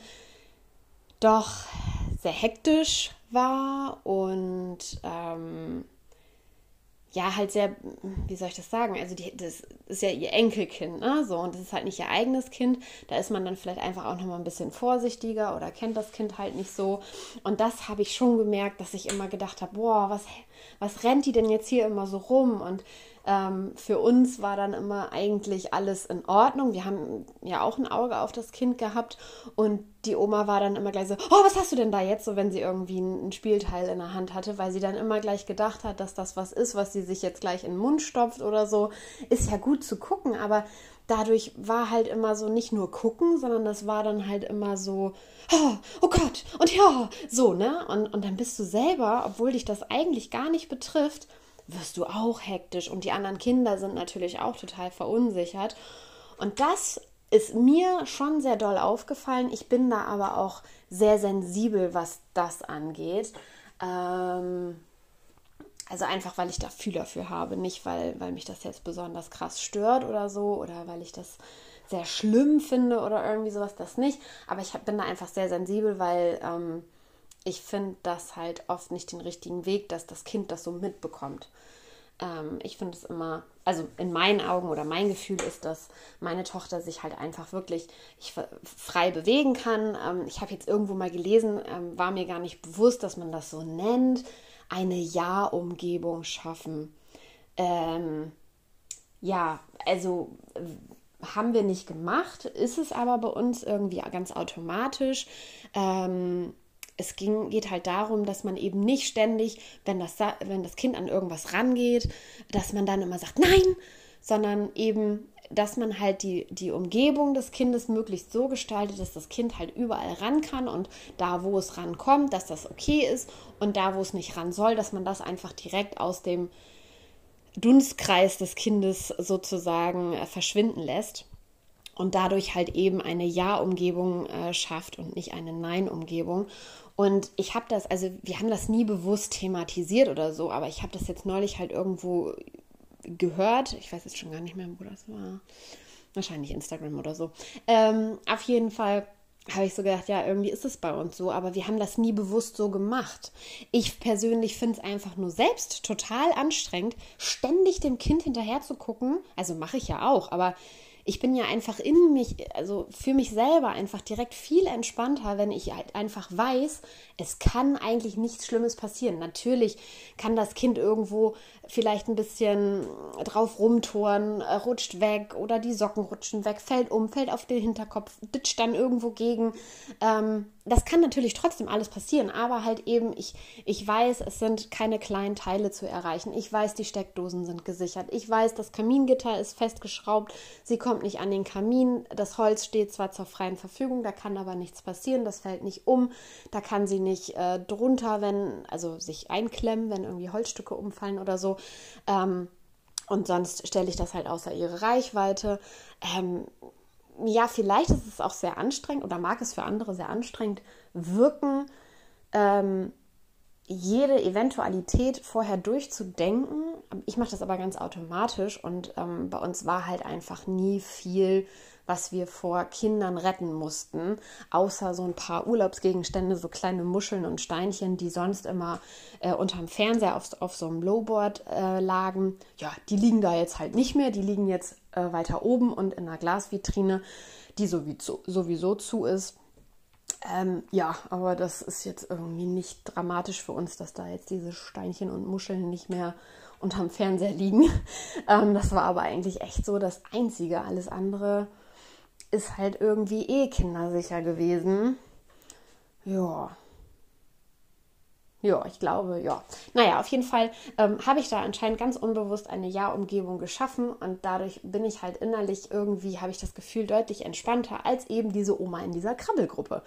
doch sehr hektisch war und ähm, ja, halt sehr, wie soll ich das sagen? Also, die, das ist ja ihr Enkelkind, ne? So, und das ist halt nicht ihr eigenes Kind. Da ist man dann vielleicht einfach auch nochmal ein bisschen vorsichtiger oder kennt das Kind halt nicht so. Und das habe ich schon gemerkt, dass ich immer gedacht habe: boah, was, was rennt die denn jetzt hier immer so rum? Und ähm, für uns war dann immer eigentlich alles in Ordnung. Wir haben ja auch ein Auge auf das Kind gehabt und die Oma war dann immer gleich so, oh, was hast du denn da jetzt, so wenn sie irgendwie ein, Spielteil in der Hand hatte, weil sie dann immer gleich gedacht hat, dass das was ist, was sie sich jetzt gleich in den Mund stopft oder so. Ist ja gut zu gucken, aber dadurch war halt immer so nicht nur gucken, sondern das war dann halt immer so, oh, oh Gott, und ja, so, ne? Und, und dann bist du selber, obwohl dich das eigentlich gar nicht betrifft, wirst du auch hektisch und die anderen Kinder sind natürlich auch total verunsichert. Und das ist mir schon sehr doll aufgefallen. Ich bin da aber auch sehr sensibel, was das angeht. Ähm, also einfach, weil ich da Fühler für habe, nicht weil, weil mich das jetzt besonders krass stört oder so oder weil ich das sehr schlimm finde oder irgendwie sowas, das nicht. Aber ich bin da einfach sehr sensibel, weil ähm, ich finde das halt oft nicht den richtigen Weg, dass das Kind das so mitbekommt. Ähm, ich finde es immer, also in meinen Augen oder mein Gefühl ist, dass meine Tochter sich halt einfach wirklich ich, frei bewegen kann. Ähm, ich habe jetzt irgendwo mal gelesen, ähm, war mir gar nicht bewusst, dass man das so nennt, eine Ja-Umgebung schaffen. Ähm, ja, also haben wir nicht gemacht, ist es aber bei uns irgendwie ganz automatisch. Ähm, es ging, geht halt darum, dass man eben nicht ständig, wenn das, wenn das Kind an irgendwas rangeht, dass man dann immer sagt, nein, sondern eben, dass man halt die, die Umgebung des Kindes möglichst so gestaltet, dass das Kind halt überall ran kann und da, wo es rankommt, dass das okay ist und da, wo es nicht ran soll, dass man das einfach direkt aus dem Dunstkreis des Kindes sozusagen äh, verschwinden lässt und dadurch halt eben eine Ja-Umgebung äh, schafft und nicht eine Nein-Umgebung. Und ich habe das, also wir haben das nie bewusst thematisiert oder so, aber ich habe das jetzt neulich halt irgendwo gehört. Ich weiß jetzt schon gar nicht mehr, wo das war. Wahrscheinlich Instagram oder so. Ähm, auf jeden Fall habe ich so gedacht, ja, irgendwie ist es bei uns so, aber wir haben das nie bewusst so gemacht. Ich persönlich finde es einfach nur selbst total anstrengend, ständig dem Kind hinterher zu gucken. Also mache ich ja auch, aber ich bin ja einfach in mich, also für mich selber einfach direkt viel entspannter, wenn ich halt einfach weiß, es kann eigentlich nichts Schlimmes passieren. Natürlich kann das Kind irgendwo vielleicht ein bisschen drauf rumtoren, äh, rutscht weg oder die Socken rutschen weg, fällt um, fällt auf den Hinterkopf, ditcht dann irgendwo gegen. Ähm, das kann natürlich trotzdem alles passieren, aber halt eben, ich, ich weiß, es sind keine kleinen Teile zu erreichen. Ich weiß, die Steckdosen sind gesichert. Ich weiß, das Kamingitter ist festgeschraubt. Sie kommt nicht an den Kamin. Das Holz steht zwar zur freien Verfügung, da kann aber nichts passieren. Das fällt nicht um. Da kann sie nicht äh, drunter, wenn, also sich einklemmen, wenn irgendwie Holzstücke umfallen oder so. Ähm, und sonst stelle ich das halt außer ihre Reichweite. Ähm, ja, vielleicht ist es auch sehr anstrengend oder mag es für andere sehr anstrengend wirken, ähm, jede Eventualität vorher durchzudenken. Ich mache das aber ganz automatisch und ähm, bei uns war halt einfach nie viel was wir vor Kindern retten mussten, außer so ein paar Urlaubsgegenstände, so kleine Muscheln und Steinchen, die sonst immer äh, unterm Fernseher auf, auf so einem Lowboard äh, lagen. Ja, die liegen da jetzt halt nicht mehr, die liegen jetzt äh, weiter oben und in einer Glasvitrine, die sowieso, sowieso zu ist. Ähm, ja, aber das ist jetzt irgendwie nicht dramatisch für uns, dass da jetzt diese Steinchen und Muscheln nicht mehr unterm Fernseher liegen. ähm, das war aber eigentlich echt so das Einzige. Alles andere ist halt irgendwie eh kindersicher gewesen. Ja. Ja, ich glaube, ja. Naja, auf jeden Fall ähm, habe ich da anscheinend ganz unbewusst eine Ja-Umgebung geschaffen und dadurch bin ich halt innerlich irgendwie, habe ich das Gefühl, deutlich entspannter als eben diese Oma in dieser Krabbelgruppe.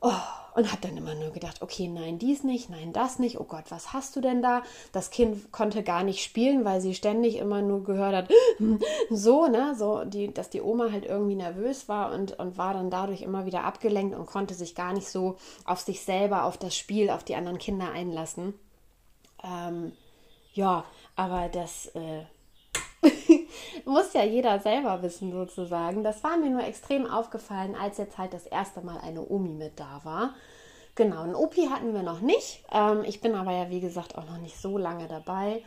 Oh, und habe dann immer nur gedacht, okay, nein, dies nicht, nein, das nicht. Oh Gott, was hast du denn da? Das Kind konnte gar nicht spielen, weil sie ständig immer nur gehört hat, so, ne, so, die, dass die Oma halt irgendwie nervös war und, und war dann dadurch immer wieder abgelenkt und konnte sich gar nicht so auf sich selber, auf das Spiel, auf die anderen Kinder einlassen. Ähm, ja, aber das äh, muss ja jeder selber wissen, sozusagen. Das war mir nur extrem aufgefallen, als jetzt halt das erste Mal eine Omi mit da war. Genau, ein Opi hatten wir noch nicht. Ähm, ich bin aber ja, wie gesagt, auch noch nicht so lange dabei.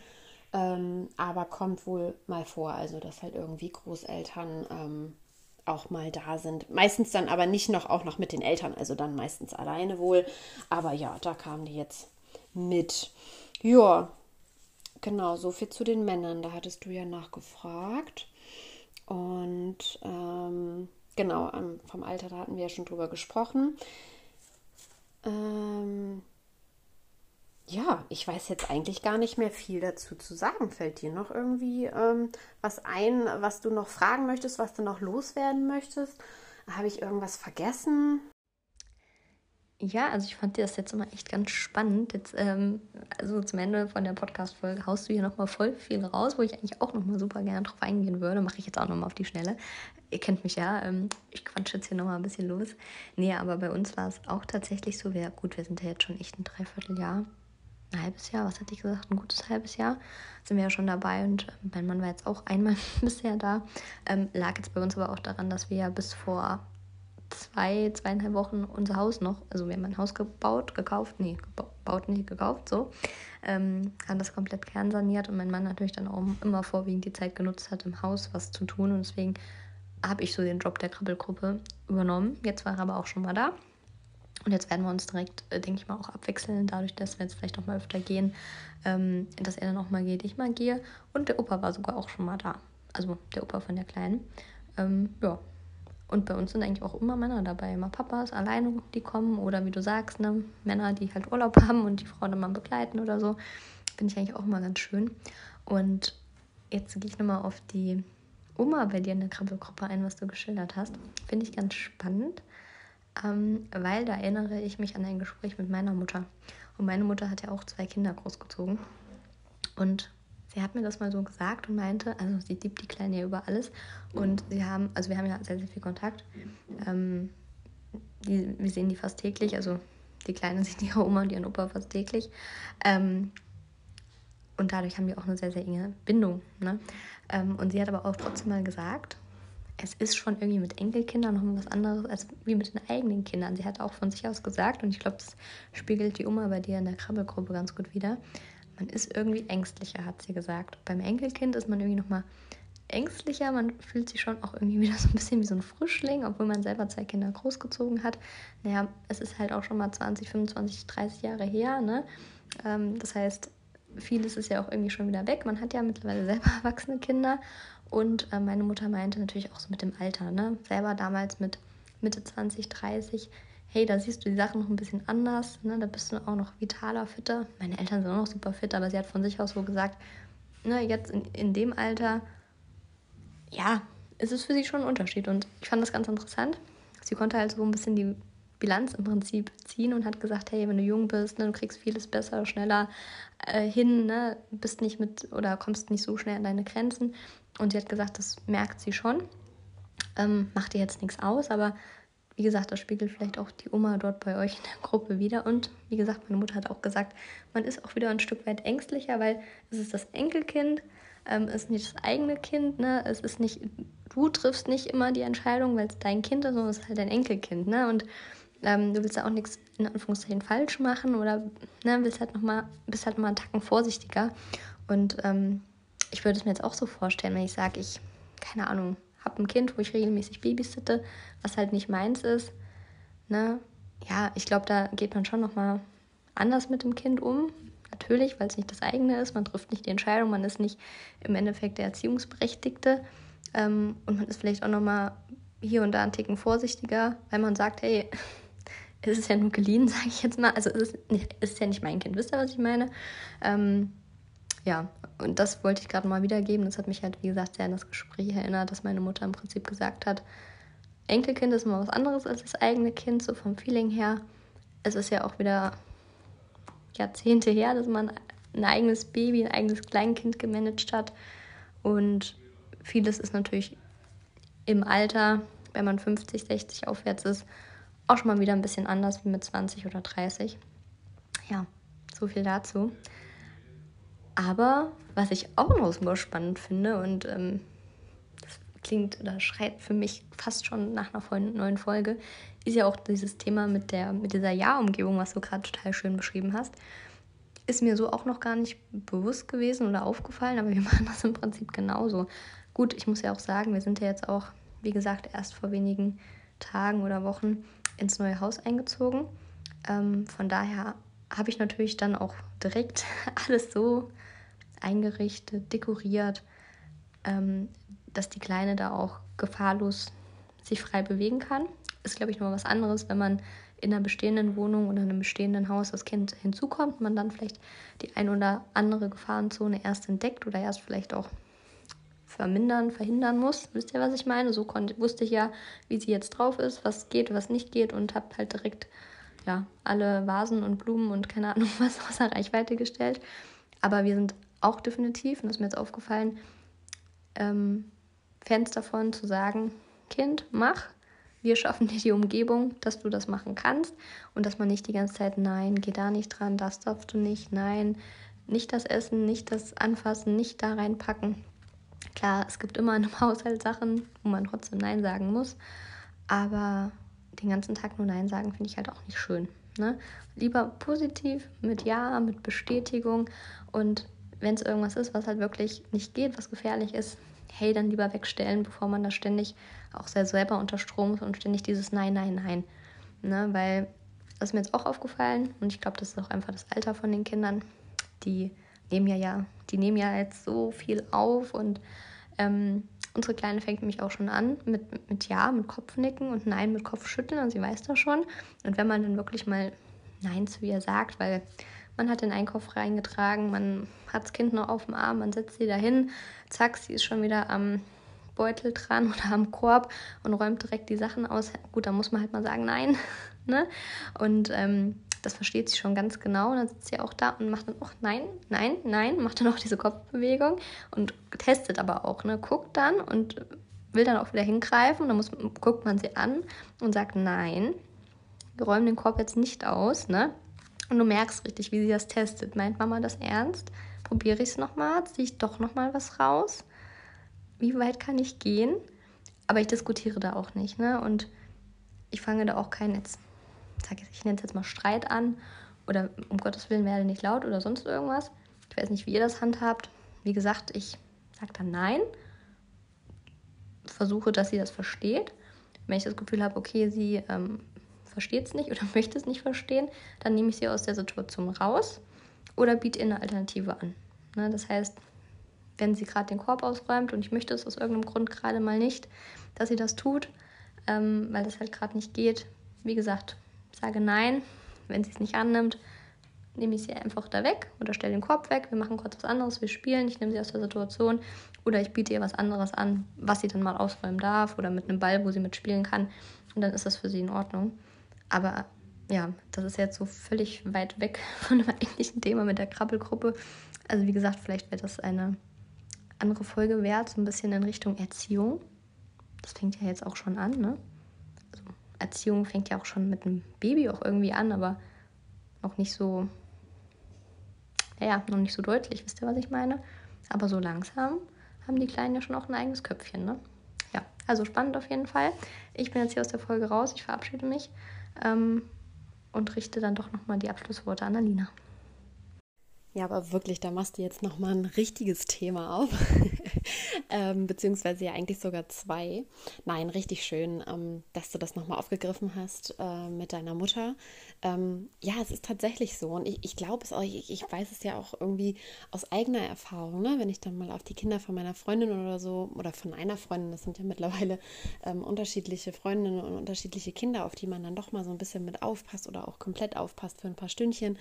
Ähm, aber kommt wohl mal vor, also dass halt irgendwie Großeltern ähm, auch mal da sind. Meistens dann aber nicht noch auch noch mit den Eltern, also dann meistens alleine wohl. Aber ja, da kamen die jetzt mit. Ja, genau, so viel zu den Männern. Da hattest du ja nachgefragt. Und ähm, genau, vom Alter, da hatten wir ja schon drüber gesprochen. Ähm, ja, ich weiß jetzt eigentlich gar nicht mehr viel dazu zu sagen. Fällt dir noch irgendwie ähm, was ein, was du noch fragen möchtest, was du noch loswerden möchtest? Habe ich irgendwas vergessen? Ja, also ich fand das jetzt immer echt ganz spannend. Jetzt, ähm, also zum Ende von der Podcast-Folge haust du hier nochmal voll viel raus, wo ich eigentlich auch nochmal super gerne drauf eingehen würde. Mache ich jetzt auch nochmal auf die Schnelle. Ihr kennt mich ja, ähm, ich quatsche jetzt hier nochmal ein bisschen los. Nee, aber bei uns war es auch tatsächlich so, wir, gut, wir sind ja jetzt schon echt ein Dreivierteljahr, ein halbes Jahr, was hatte ich gesagt, ein gutes halbes Jahr sind wir ja schon dabei und ähm, mein Mann war jetzt auch einmal bisher da. Ähm, lag jetzt bei uns aber auch daran, dass wir ja bis vor zwei, zweieinhalb Wochen unser Haus noch, also wir haben ein Haus gebaut, gekauft, nee, gebaut, nicht gekauft, so, ähm, haben das komplett kernsaniert und mein Mann natürlich dann auch immer vorwiegend die Zeit genutzt hat, im Haus was zu tun und deswegen habe ich so den Job der Krabbelgruppe übernommen. Jetzt war er aber auch schon mal da. Und jetzt werden wir uns direkt, äh, denke ich mal, auch abwechseln, dadurch, dass wir jetzt vielleicht noch mal öfter gehen, ähm, dass er dann auch mal geht, ich mal gehe. Und der Opa war sogar auch schon mal da. Also der Opa von der Kleinen. Ähm, ja, und bei uns sind eigentlich auch immer Männer dabei. Immer Papas alleine, die kommen. Oder wie du sagst, ne, Männer, die halt Urlaub haben und die Frau dann mal begleiten oder so. Finde ich eigentlich auch immer ganz schön. Und jetzt gehe ich nochmal auf die Oma bei dir in der Krabbelgruppe ein, was du geschildert hast. Finde ich ganz spannend, ähm, weil da erinnere ich mich an ein Gespräch mit meiner Mutter. Und meine Mutter hat ja auch zwei Kinder großgezogen. Und sie hat mir das mal so gesagt und meinte, also sie liebt die Kleine ja über alles und sie haben, also wir haben ja sehr, sehr viel Kontakt. Ähm, die, wir sehen die fast täglich, also die Kleine sieht ihre Oma und ihren Opa fast täglich. Ähm, und dadurch haben wir auch eine sehr, sehr enge Bindung. Ne? Ähm, und sie hat aber auch trotzdem mal gesagt, es ist schon irgendwie mit Enkelkindern noch was anderes als wie mit den eigenen Kindern. Sie hat auch von sich aus gesagt, und ich glaube, das spiegelt die Oma bei dir in der Krabbelgruppe ganz gut wieder, man ist irgendwie ängstlicher, hat sie gesagt. Beim Enkelkind ist man irgendwie nochmal ängstlicher, man fühlt sich schon auch irgendwie wieder so ein bisschen wie so ein Frischling, obwohl man selber zwei Kinder großgezogen hat. Naja, es ist halt auch schon mal 20, 25, 30 Jahre her, ne? Ähm, das heißt, vieles ist ja auch irgendwie schon wieder weg. Man hat ja mittlerweile selber erwachsene Kinder und äh, meine Mutter meinte natürlich auch so mit dem Alter, ne? Selber damals mit Mitte 20, 30 hey, da siehst du die Sachen noch ein bisschen anders, ne? da bist du auch noch vitaler, fitter. Meine Eltern sind auch noch super fit, aber sie hat von sich aus so gesagt, ne, jetzt in, in dem Alter, ja, ist es für sie schon ein Unterschied. Und ich fand das ganz interessant. Sie konnte halt so ein bisschen die Bilanz im Prinzip ziehen und hat gesagt, hey, wenn du jung bist, ne, du kriegst vieles besser, schneller äh, hin, ne, bist nicht mit oder kommst nicht so schnell an deine Grenzen. Und sie hat gesagt, das merkt sie schon. Ähm, macht ihr jetzt nichts aus, aber wie gesagt, das spiegelt vielleicht auch die Oma dort bei euch in der Gruppe wieder. Und wie gesagt, meine Mutter hat auch gesagt, man ist auch wieder ein Stück weit ängstlicher, weil es ist das Enkelkind, ähm, es ist nicht das eigene Kind, ne? Es ist nicht, du triffst nicht immer die Entscheidung, weil es dein Kind ist, sondern es ist halt dein Enkelkind, ne? Und ähm, du willst ja auch nichts in Anführungszeichen falsch machen oder ne, willst halt noch mal, bist halt noch mal einen Tacken vorsichtiger. Und ähm, ich würde es mir jetzt auch so vorstellen, wenn ich sage, ich, keine Ahnung, habe ein Kind, wo ich regelmäßig babysitte, was halt nicht meins ist. Ne? Ja, ich glaube, da geht man schon nochmal anders mit dem Kind um. Natürlich, weil es nicht das eigene ist. Man trifft nicht die Entscheidung, man ist nicht im Endeffekt der Erziehungsberechtigte. Ähm, und man ist vielleicht auch nochmal hier und da einen Ticken vorsichtiger, weil man sagt, hey, es ist ja nur geliehen, sage ich jetzt mal. Also es ist, nicht, es ist ja nicht mein Kind, wisst ihr, was ich meine? Ähm, ja, und das wollte ich gerade mal wiedergeben. Das hat mich halt, wie gesagt, sehr an das Gespräch erinnert, dass meine Mutter im Prinzip gesagt hat, Enkelkind ist immer was anderes als das eigene Kind, so vom Feeling her. Es ist ja auch wieder Jahrzehnte her, dass man ein eigenes Baby, ein eigenes Kleinkind gemanagt hat. Und vieles ist natürlich im Alter, wenn man 50, 60 aufwärts ist, auch schon mal wieder ein bisschen anders wie mit 20 oder 30. Ja, so viel dazu. Aber was ich auch noch super spannend finde und ähm, das klingt oder schreit für mich fast schon nach einer neuen Folge, ist ja auch dieses Thema mit, der, mit dieser Ja-Umgebung, was du gerade total schön beschrieben hast. Ist mir so auch noch gar nicht bewusst gewesen oder aufgefallen, aber wir machen das im Prinzip genauso. Gut, ich muss ja auch sagen, wir sind ja jetzt auch, wie gesagt, erst vor wenigen Tagen oder Wochen ins neue Haus eingezogen. Ähm, von daher habe ich natürlich dann auch direkt alles so eingerichtet, dekoriert, ähm, dass die Kleine da auch gefahrlos sich frei bewegen kann. Ist, glaube ich, noch was anderes, wenn man in einer bestehenden Wohnung oder einem bestehenden Haus das Kind hinzukommt, man dann vielleicht die ein oder andere Gefahrenzone erst entdeckt oder erst vielleicht auch vermindern, verhindern muss. Wisst ihr, was ich meine? So konnte, wusste ich ja, wie sie jetzt drauf ist, was geht, was nicht geht und habe halt direkt ja, alle Vasen und Blumen und keine Ahnung was außer Reichweite gestellt. Aber wir sind auch definitiv, und das ist mir jetzt aufgefallen, ähm, Fans davon zu sagen, Kind, mach, wir schaffen dir die Umgebung, dass du das machen kannst und dass man nicht die ganze Zeit, nein, geh da nicht dran, das darfst du nicht, nein, nicht das Essen, nicht das Anfassen, nicht da reinpacken. Klar, es gibt immer einem Haushalt Sachen, wo man trotzdem Nein sagen muss, aber den ganzen Tag nur Nein sagen finde ich halt auch nicht schön. Ne? Lieber positiv mit Ja, mit Bestätigung und wenn es irgendwas ist, was halt wirklich nicht geht, was gefährlich ist, hey, dann lieber wegstellen, bevor man da ständig auch selber unter Strom ist und ständig dieses Nein, Nein, Nein. Ne? Weil das ist mir jetzt auch aufgefallen und ich glaube, das ist auch einfach das Alter von den Kindern. Die nehmen ja, ja, die nehmen ja jetzt so viel auf und ähm, unsere Kleine fängt nämlich auch schon an mit, mit Ja, mit Kopfnicken und Nein mit Kopfschütteln und sie weiß das schon. Und wenn man dann wirklich mal Nein zu ihr sagt, weil man hat den Einkauf reingetragen, man hat das Kind noch auf dem Arm, man setzt sie dahin, zack, sie ist schon wieder am Beutel dran oder am Korb und räumt direkt die Sachen aus. Gut, da muss man halt mal sagen, nein. ne? Und ähm, das versteht sie schon ganz genau. Und dann sitzt sie auch da und macht dann auch nein, nein, nein, macht dann auch diese Kopfbewegung und testet aber auch, ne? Guckt dann und will dann auch wieder hingreifen. Dann muss, guckt man sie an und sagt nein. Wir räumen den Korb jetzt nicht aus, ne? Und du merkst richtig, wie sie das testet. Meint Mama das ernst? Probiere ich es nochmal? Ziehe ich doch nochmal was raus? Wie weit kann ich gehen? Aber ich diskutiere da auch nicht. Ne? Und ich fange da auch kein jetzt, ich nenne es jetzt mal Streit an. Oder um Gottes Willen werde nicht laut oder sonst irgendwas. Ich weiß nicht, wie ihr das handhabt. Wie gesagt, ich sage dann nein. Versuche, dass sie das versteht. Wenn ich das Gefühl habe, okay, sie ähm, versteht es nicht oder möchte es nicht verstehen, dann nehme ich sie aus der Situation raus oder biete ihr eine Alternative an. Ne, das heißt, wenn sie gerade den Korb ausräumt und ich möchte es aus irgendeinem Grund gerade mal nicht, dass sie das tut, ähm, weil das halt gerade nicht geht. Wie gesagt, sage nein. Wenn sie es nicht annimmt, nehme ich sie einfach da weg oder stelle den Korb weg. Wir machen kurz was anderes, wir spielen, ich nehme sie aus der Situation oder ich biete ihr was anderes an, was sie dann mal ausräumen darf oder mit einem Ball, wo sie mitspielen kann. Und dann ist das für sie in Ordnung. Aber ja, das ist jetzt so völlig weit weg von dem eigentlichen Thema mit der Krabbelgruppe. Also wie gesagt, vielleicht wäre das eine andere Folge wert, so ein bisschen in Richtung Erziehung. Das fängt ja jetzt auch schon an, ne? Also Erziehung fängt ja auch schon mit einem Baby auch irgendwie an, aber noch nicht so, naja, noch nicht so deutlich, wisst ihr, was ich meine? Aber so langsam haben die Kleinen ja schon auch ein eigenes Köpfchen, ne? Ja, also spannend auf jeden Fall. Ich bin jetzt hier aus der Folge raus, ich verabschiede mich ähm, und richte dann doch nochmal die Abschlussworte an Alina. Ja, aber wirklich, da machst du jetzt nochmal ein richtiges Thema auf. ähm, beziehungsweise ja eigentlich sogar zwei. Nein, richtig schön, ähm, dass du das nochmal aufgegriffen hast äh, mit deiner Mutter. Ähm, ja, es ist tatsächlich so. Und ich, ich glaube es auch, ich, ich, weiß es ja auch irgendwie aus eigener Erfahrung, ne? wenn ich dann mal auf die Kinder von meiner Freundin oder so oder von einer Freundin, das sind ja mittlerweile ähm, unterschiedliche Freundinnen und unterschiedliche Kinder, auf die man dann doch mal so ein bisschen mit aufpasst oder auch komplett aufpasst für ein paar Stündchen.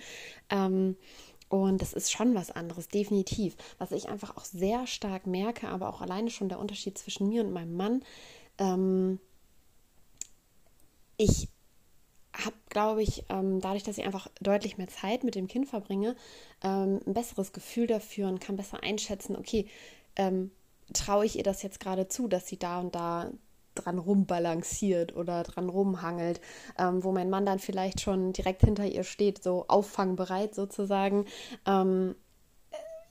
Und das ist schon was anderes, definitiv. Was ich einfach auch sehr stark merke, aber auch alleine schon der Unterschied zwischen mir und meinem Mann. Ähm, ich habe, glaube ich, ähm, dadurch, dass ich einfach deutlich mehr Zeit mit dem Kind verbringe, ähm, ein besseres Gefühl dafür und kann besser einschätzen, okay, ähm, traue ich ihr das jetzt gerade zu, dass sie da und da dran rumbalanciert oder dran rumhangelt, ähm, wo mein Mann dann vielleicht schon direkt hinter ihr steht, so auffangbereit sozusagen. Ähm,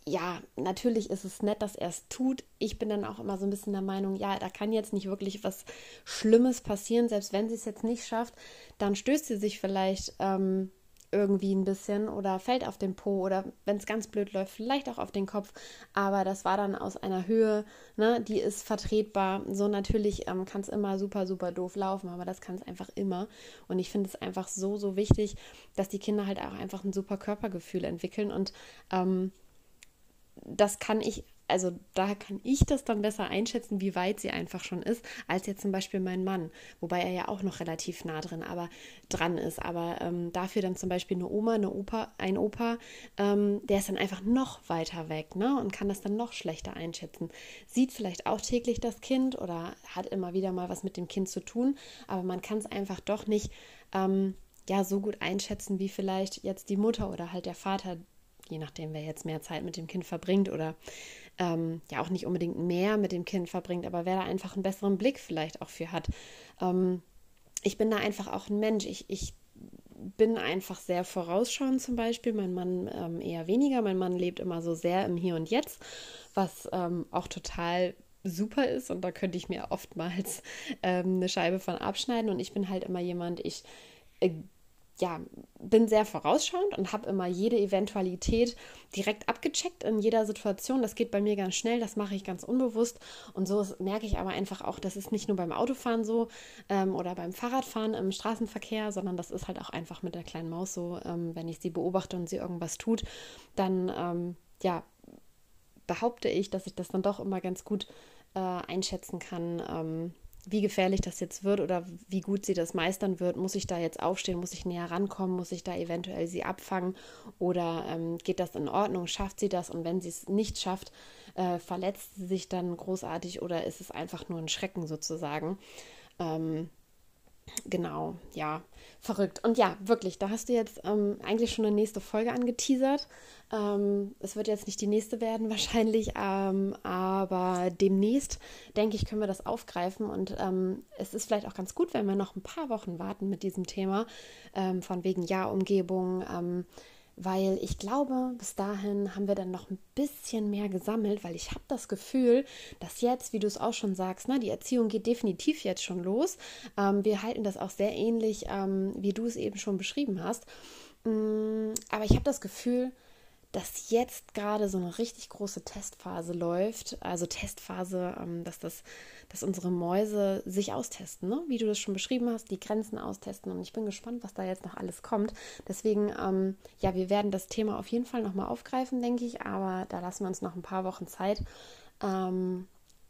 ja, natürlich ist es nett, dass er es tut. Ich bin dann auch immer so ein bisschen der Meinung, ja, da kann jetzt nicht wirklich was Schlimmes passieren, selbst wenn sie es jetzt nicht schafft, dann stößt sie sich vielleicht ähm, irgendwie ein bisschen oder fällt auf den Po oder wenn es ganz blöd läuft, vielleicht auch auf den Kopf. Aber das war dann aus einer Höhe, ne, die ist vertretbar. So natürlich ähm, kann es immer super, super doof laufen, aber das kann es einfach immer. Und ich finde es einfach so, so wichtig, dass die Kinder halt auch einfach ein super Körpergefühl entwickeln und ähm, das kann ich, also da kann ich das dann besser einschätzen, wie weit sie einfach schon ist, als jetzt zum Beispiel mein Mann, wobei er ja auch noch relativ nah drin, aber dran ist. Aber ähm, dafür dann zum Beispiel eine Oma, eine Opa, ein Opa, ähm, der ist dann einfach noch weiter weg, ne? Und kann das dann noch schlechter einschätzen. Sieht vielleicht auch täglich das Kind oder hat immer wieder mal was mit dem Kind zu tun, aber man kann es einfach doch nicht ähm, ja so gut einschätzen wie vielleicht jetzt die Mutter oder halt der Vater, je nachdem, wer jetzt mehr Zeit mit dem Kind verbringt oder ähm, ja auch nicht unbedingt mehr mit dem Kind verbringt, aber wer da einfach einen besseren Blick vielleicht auch für hat. Ähm, ich bin da einfach auch ein Mensch. Ich, ich bin einfach sehr vorausschauend zum Beispiel, mein Mann ähm, eher weniger. Mein Mann lebt immer so sehr im Hier und Jetzt, was ähm, auch total super ist und da könnte ich mir oftmals ähm, eine Scheibe von abschneiden und ich bin halt immer jemand, ich äh, ja, bin sehr vorausschauend und habe immer jede Eventualität direkt abgecheckt in jeder Situation. Das geht bei mir ganz schnell, das mache ich ganz unbewusst. Und so merke ich aber einfach auch, das ist nicht nur beim Autofahren so ähm, oder beim Fahrradfahren im Straßenverkehr, sondern das ist halt auch einfach mit der kleinen Maus so, ähm, wenn ich sie beobachte und sie irgendwas tut, dann ähm, ja, behaupte ich, dass ich das dann doch immer ganz gut äh, einschätzen kann ähm, wie gefährlich das jetzt wird oder wie gut sie das meistern wird. Muss ich da jetzt aufstehen? Muss ich näher rankommen? Muss ich da eventuell sie abfangen? Oder ähm, geht das in Ordnung? Schafft sie das? Und wenn sie es nicht schafft, äh, verletzt sie sich dann großartig oder ist es einfach nur ein Schrecken sozusagen? Ähm, genau, ja, verrückt. Und ja, wirklich, da hast du jetzt ähm, eigentlich schon eine nächste Folge angeteasert. Ähm, es wird jetzt nicht die nächste werden wahrscheinlich, ähm, aber demnächst, denke ich, können wir das aufgreifen. Und ähm, es ist vielleicht auch ganz gut, wenn wir noch ein paar Wochen warten mit diesem Thema, ähm, von wegen Ja-Umgebung ähm, weil ich glaube, bis dahin haben wir dann noch ein bisschen mehr gesammelt, weil ich habe das Gefühl, dass jetzt, wie du es auch schon sagst, ne, die Erziehung geht definitiv jetzt schon los. Ähm, wir halten das auch sehr ähnlich, ähm, wie du es eben schon beschrieben hast. Mm, aber ich habe das Gefühl, dass jetzt gerade so eine richtig große Testphase läuft. Also Testphase, ähm, dass, das, dass unsere Mäuse sich austesten, ne? wie du das schon beschrieben hast, die Grenzen austesten. Und ich bin gespannt, was da jetzt noch alles kommt. Deswegen, ähm, ja, wir werden das Thema auf jeden Fall nochmal aufgreifen, denke ich. Aber da lassen wir uns noch ein paar Wochen Zeit. Ähm,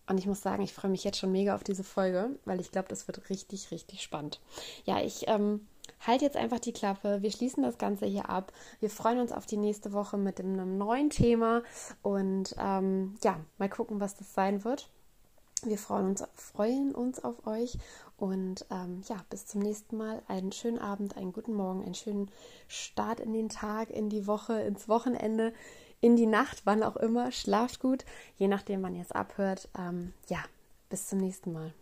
und ich muss sagen, ich freue mich jetzt schon mega auf diese Folge, weil ich glaube, das wird richtig, richtig spannend. Ja, ich ähm, halt jetzt einfach die Klappe. Wir schließen das Ganze hier ab. Wir freuen uns auf die nächste Woche mit einem neuen Thema und ähm, ja, mal gucken, was das sein wird. Wir freuen uns, freuen uns auf euch und ähm, ja, bis zum nächsten Mal. Einen schönen Abend, einen guten Morgen, einen schönen Start in den Tag, in die Woche, ins Wochenende, in die Nacht, wann auch immer. Schlaft gut, je nachdem, wann ihr es abhört. Ähm, ja, bis zum nächsten Mal.